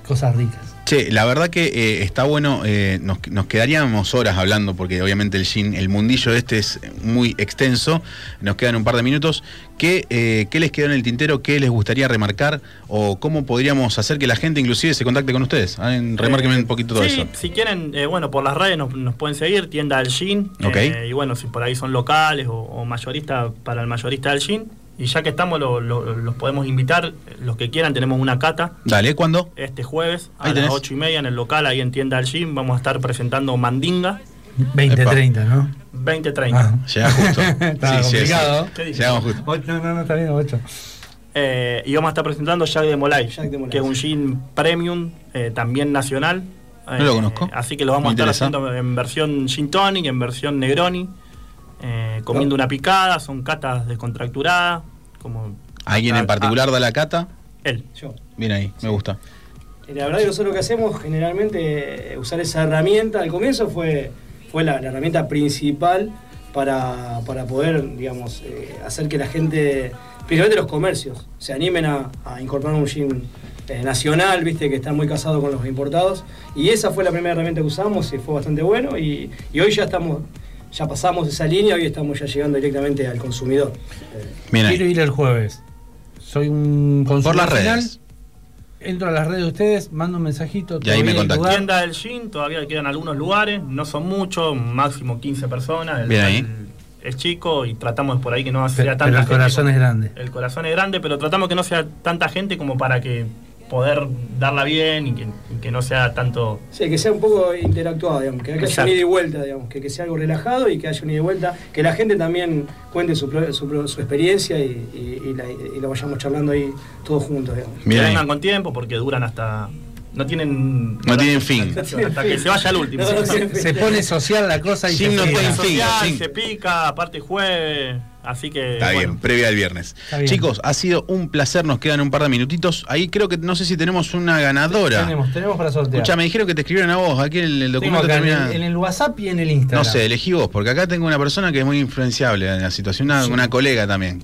cosas ricas. Che, la verdad que eh, está bueno, eh, nos, nos quedaríamos horas hablando porque obviamente el gin, el mundillo este es muy extenso, nos quedan un par de minutos. ¿Qué, eh, qué les quedó en el tintero? ¿Qué les gustaría remarcar? ¿O cómo podríamos hacer que la gente inclusive se contacte con ustedes? En- Remárquenme un poquito todo sí, eso. si quieren, bueno, por las redes nos, nos pueden seguir, tienda del Gin. Y bueno, si por ahí son locales o, o mayoristas para el mayorista del Gin. Y ya que estamos, lo- lo- los podemos invitar, eh, los que quieran, tenemos una cata Dale, ¿cuándo? este jueves a Ahí las tenés. 8 y media en el local, ahí en tienda del Gin. Vamos a estar presentando Mandinga 20-30, ¿no? 2030. Ah. Llega justo. Sí, sí, complicado. ¿Qué dije? Llegamos justo. Ocho, no, no, no, está bien, 8. Eh, y vamos a estar presentando Jack de Molay, Jack de Molay, que es un sí. gin premium, eh, también nacional. No lo conozco. Así que lo vamos Me a estar interesa. haciendo en versión gin tonic, en versión Negroni, eh, comiendo una picada, son catas descontracturadas. Como ¿Alguien en Ah, particular da la cata? Él. Yo. Bien ahí, me gusta. Y la verdad que nosotros lo que hacemos generalmente, eh, usar esa herramienta, al comienzo fue, fue la, la herramienta principal para, para poder, digamos, eh, hacer que la gente, principalmente los comercios, se animen a, a incorporar un gin eh, nacional, viste, que están muy casados con los importados. Y esa fue la primera herramienta que usamos y fue bastante bueno. Y, y hoy ya estamos, ya pasamos esa línea, hoy estamos ya llegando directamente al consumidor. Ahí. Quiero ir el jueves. Soy un consumidor Por las final, redes. Entro a las redes de ustedes, mando un mensajito. Y ahí me contacto. lugar. Tienda del gin, todavía quedan algunos lugares, no son muchos, máximo 15 personas. El Bien ahí. Es chico y tratamos por ahí que no sea pero tanta el gente. corazón es grande. El corazón es grande, pero tratamos que no sea tanta gente como para que poder darla bien y que, y que no sea tanto. Sí, que sea un poco interactuado, digamos, que haya un ida y vuelta, digamos, que, que sea algo relajado y que haya un ida y vuelta, que la gente también cuente su, pro- su, su experiencia y, y- y la- y lo vayamos charlando ahí todos juntos, digamos. Que Bien vengan con tiempo porque duran hasta. No tienen. No tienen fin. Hasta que se vaya el último. No, no, Se, se pone social la cosa y se no. Social, sí. se pica, aparte jueves. Así que. Está bueno. bien, previa al viernes. Está bien. Chicos, ha sido un placer, nos quedan un par de minutitos. Ahí creo que no sé si tenemos una ganadora. Tenemos, tenemos para sortear. Escucha, me dijeron que te escribieron a vos, aquí el, el documento acá en termina. el, en el WhatsApp y en el Instagram. No sé, elegí vos, porque acá tengo una persona que es muy influenciable en la situación, una, una colega también.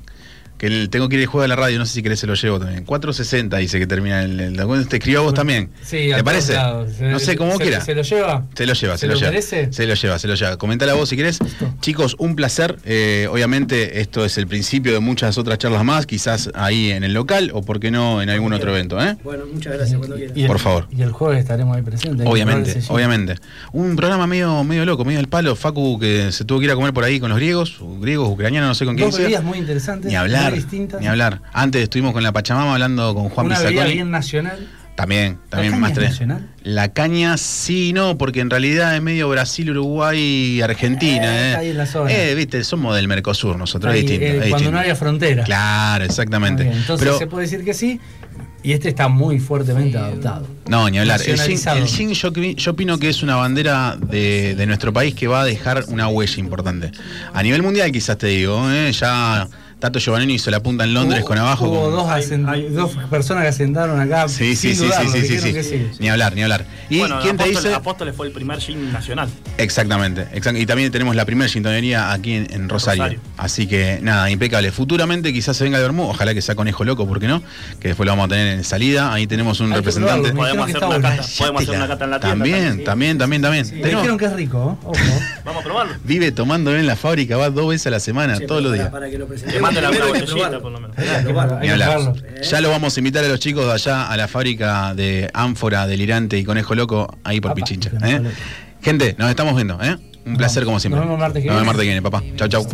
Que el- tengo que ir al juego de la radio, no sé si querés se lo llevo también. 460 dice que termina el, el. Te escribió a vos también. Sí, a ¿Te todos parece? lados. No sé, como se- quiera. ¿Se lo lleva? Se lo lleva, se, ¿Se lo, lo lleva. merece? Se lo lleva, se lo lleva. Comentala vos si querés. Chicos, un placer. Eh, obviamente, esto es el principio de muchas otras charlas más, quizás ahí en el local o, por qué no, en algún otro evento, ¿eh? Bueno, muchas gracias, cuando el- Por favor. Y el jueves estaremos ahí presentes. Obviamente, obviamente. Un programa medio, medio loco, medio al palo. Facu que se tuvo que ir a comer por ahí con los griegos, griegos, ucranianos, no sé con quién Dos bebidas muy interesantes. Ni hablar, distintas. ni hablar. Antes estuvimos con la Pachamama hablando con Juan Una bebida Bizaconi. bien nacional. También, también caña más es tres. nacional? La caña sí, no, porque en realidad es medio Brasil, Uruguay, Argentina. Eh, Eh, está ahí en la zona. Eh, viste, somos del Mercosur nosotros, Ahí, es distinto. eh, es cuando distinto. no haya frontera. Claro, exactamente. Bien, Entonces Pero, se puede decir que sí. Y este está muy fuertemente adaptado. no, ni hablar. El Nacionalizado. el yo, yo opino que es una bandera de, de nuestro país que va a dejar una huella importante. A nivel mundial, quizás te digo, eh, ya Tato Giovannini hizo la punta en Londres Hubo- con abajo. Hubo con- dos, ascend- dos personas que asentaron acá. Sí, sí, sin sí, dudarlo, sí, sí, sí, sí. Ni hablar, ni hablar. ¿Y bueno, quién te Apóstoles, dice? Apóstoles fue el primer gin nacional. Exactamente, exact- y también tenemos la primera sintonería aquí en, en Rosario. Rosario. Así que nada, impecable. Futuramente quizás se venga el Bermú, ojalá que sea conejo loco, ¿por qué no? Que después lo vamos a tener en salida. Ahí tenemos un Hay representante. Podemos hacer una cata, podemos hacer una cata en la tienda. También, también, también, también. Me Tenemos- dijeron que es rico, ojo. Vamos a probarlo. vive tomándolo en la fábrica, va dos veces a la semana, todos los días. Para que lo presentemos. Ya lo vamos a invitar a los chicos de allá a la fábrica de ánfora, delirante y conejo loco, ahí por Pichincha. ¿eh? Gente, nos estamos viendo. ¿eh? Un placer como siempre. Nos vemos martes que viene. Nos martes que papá. Chau, chau.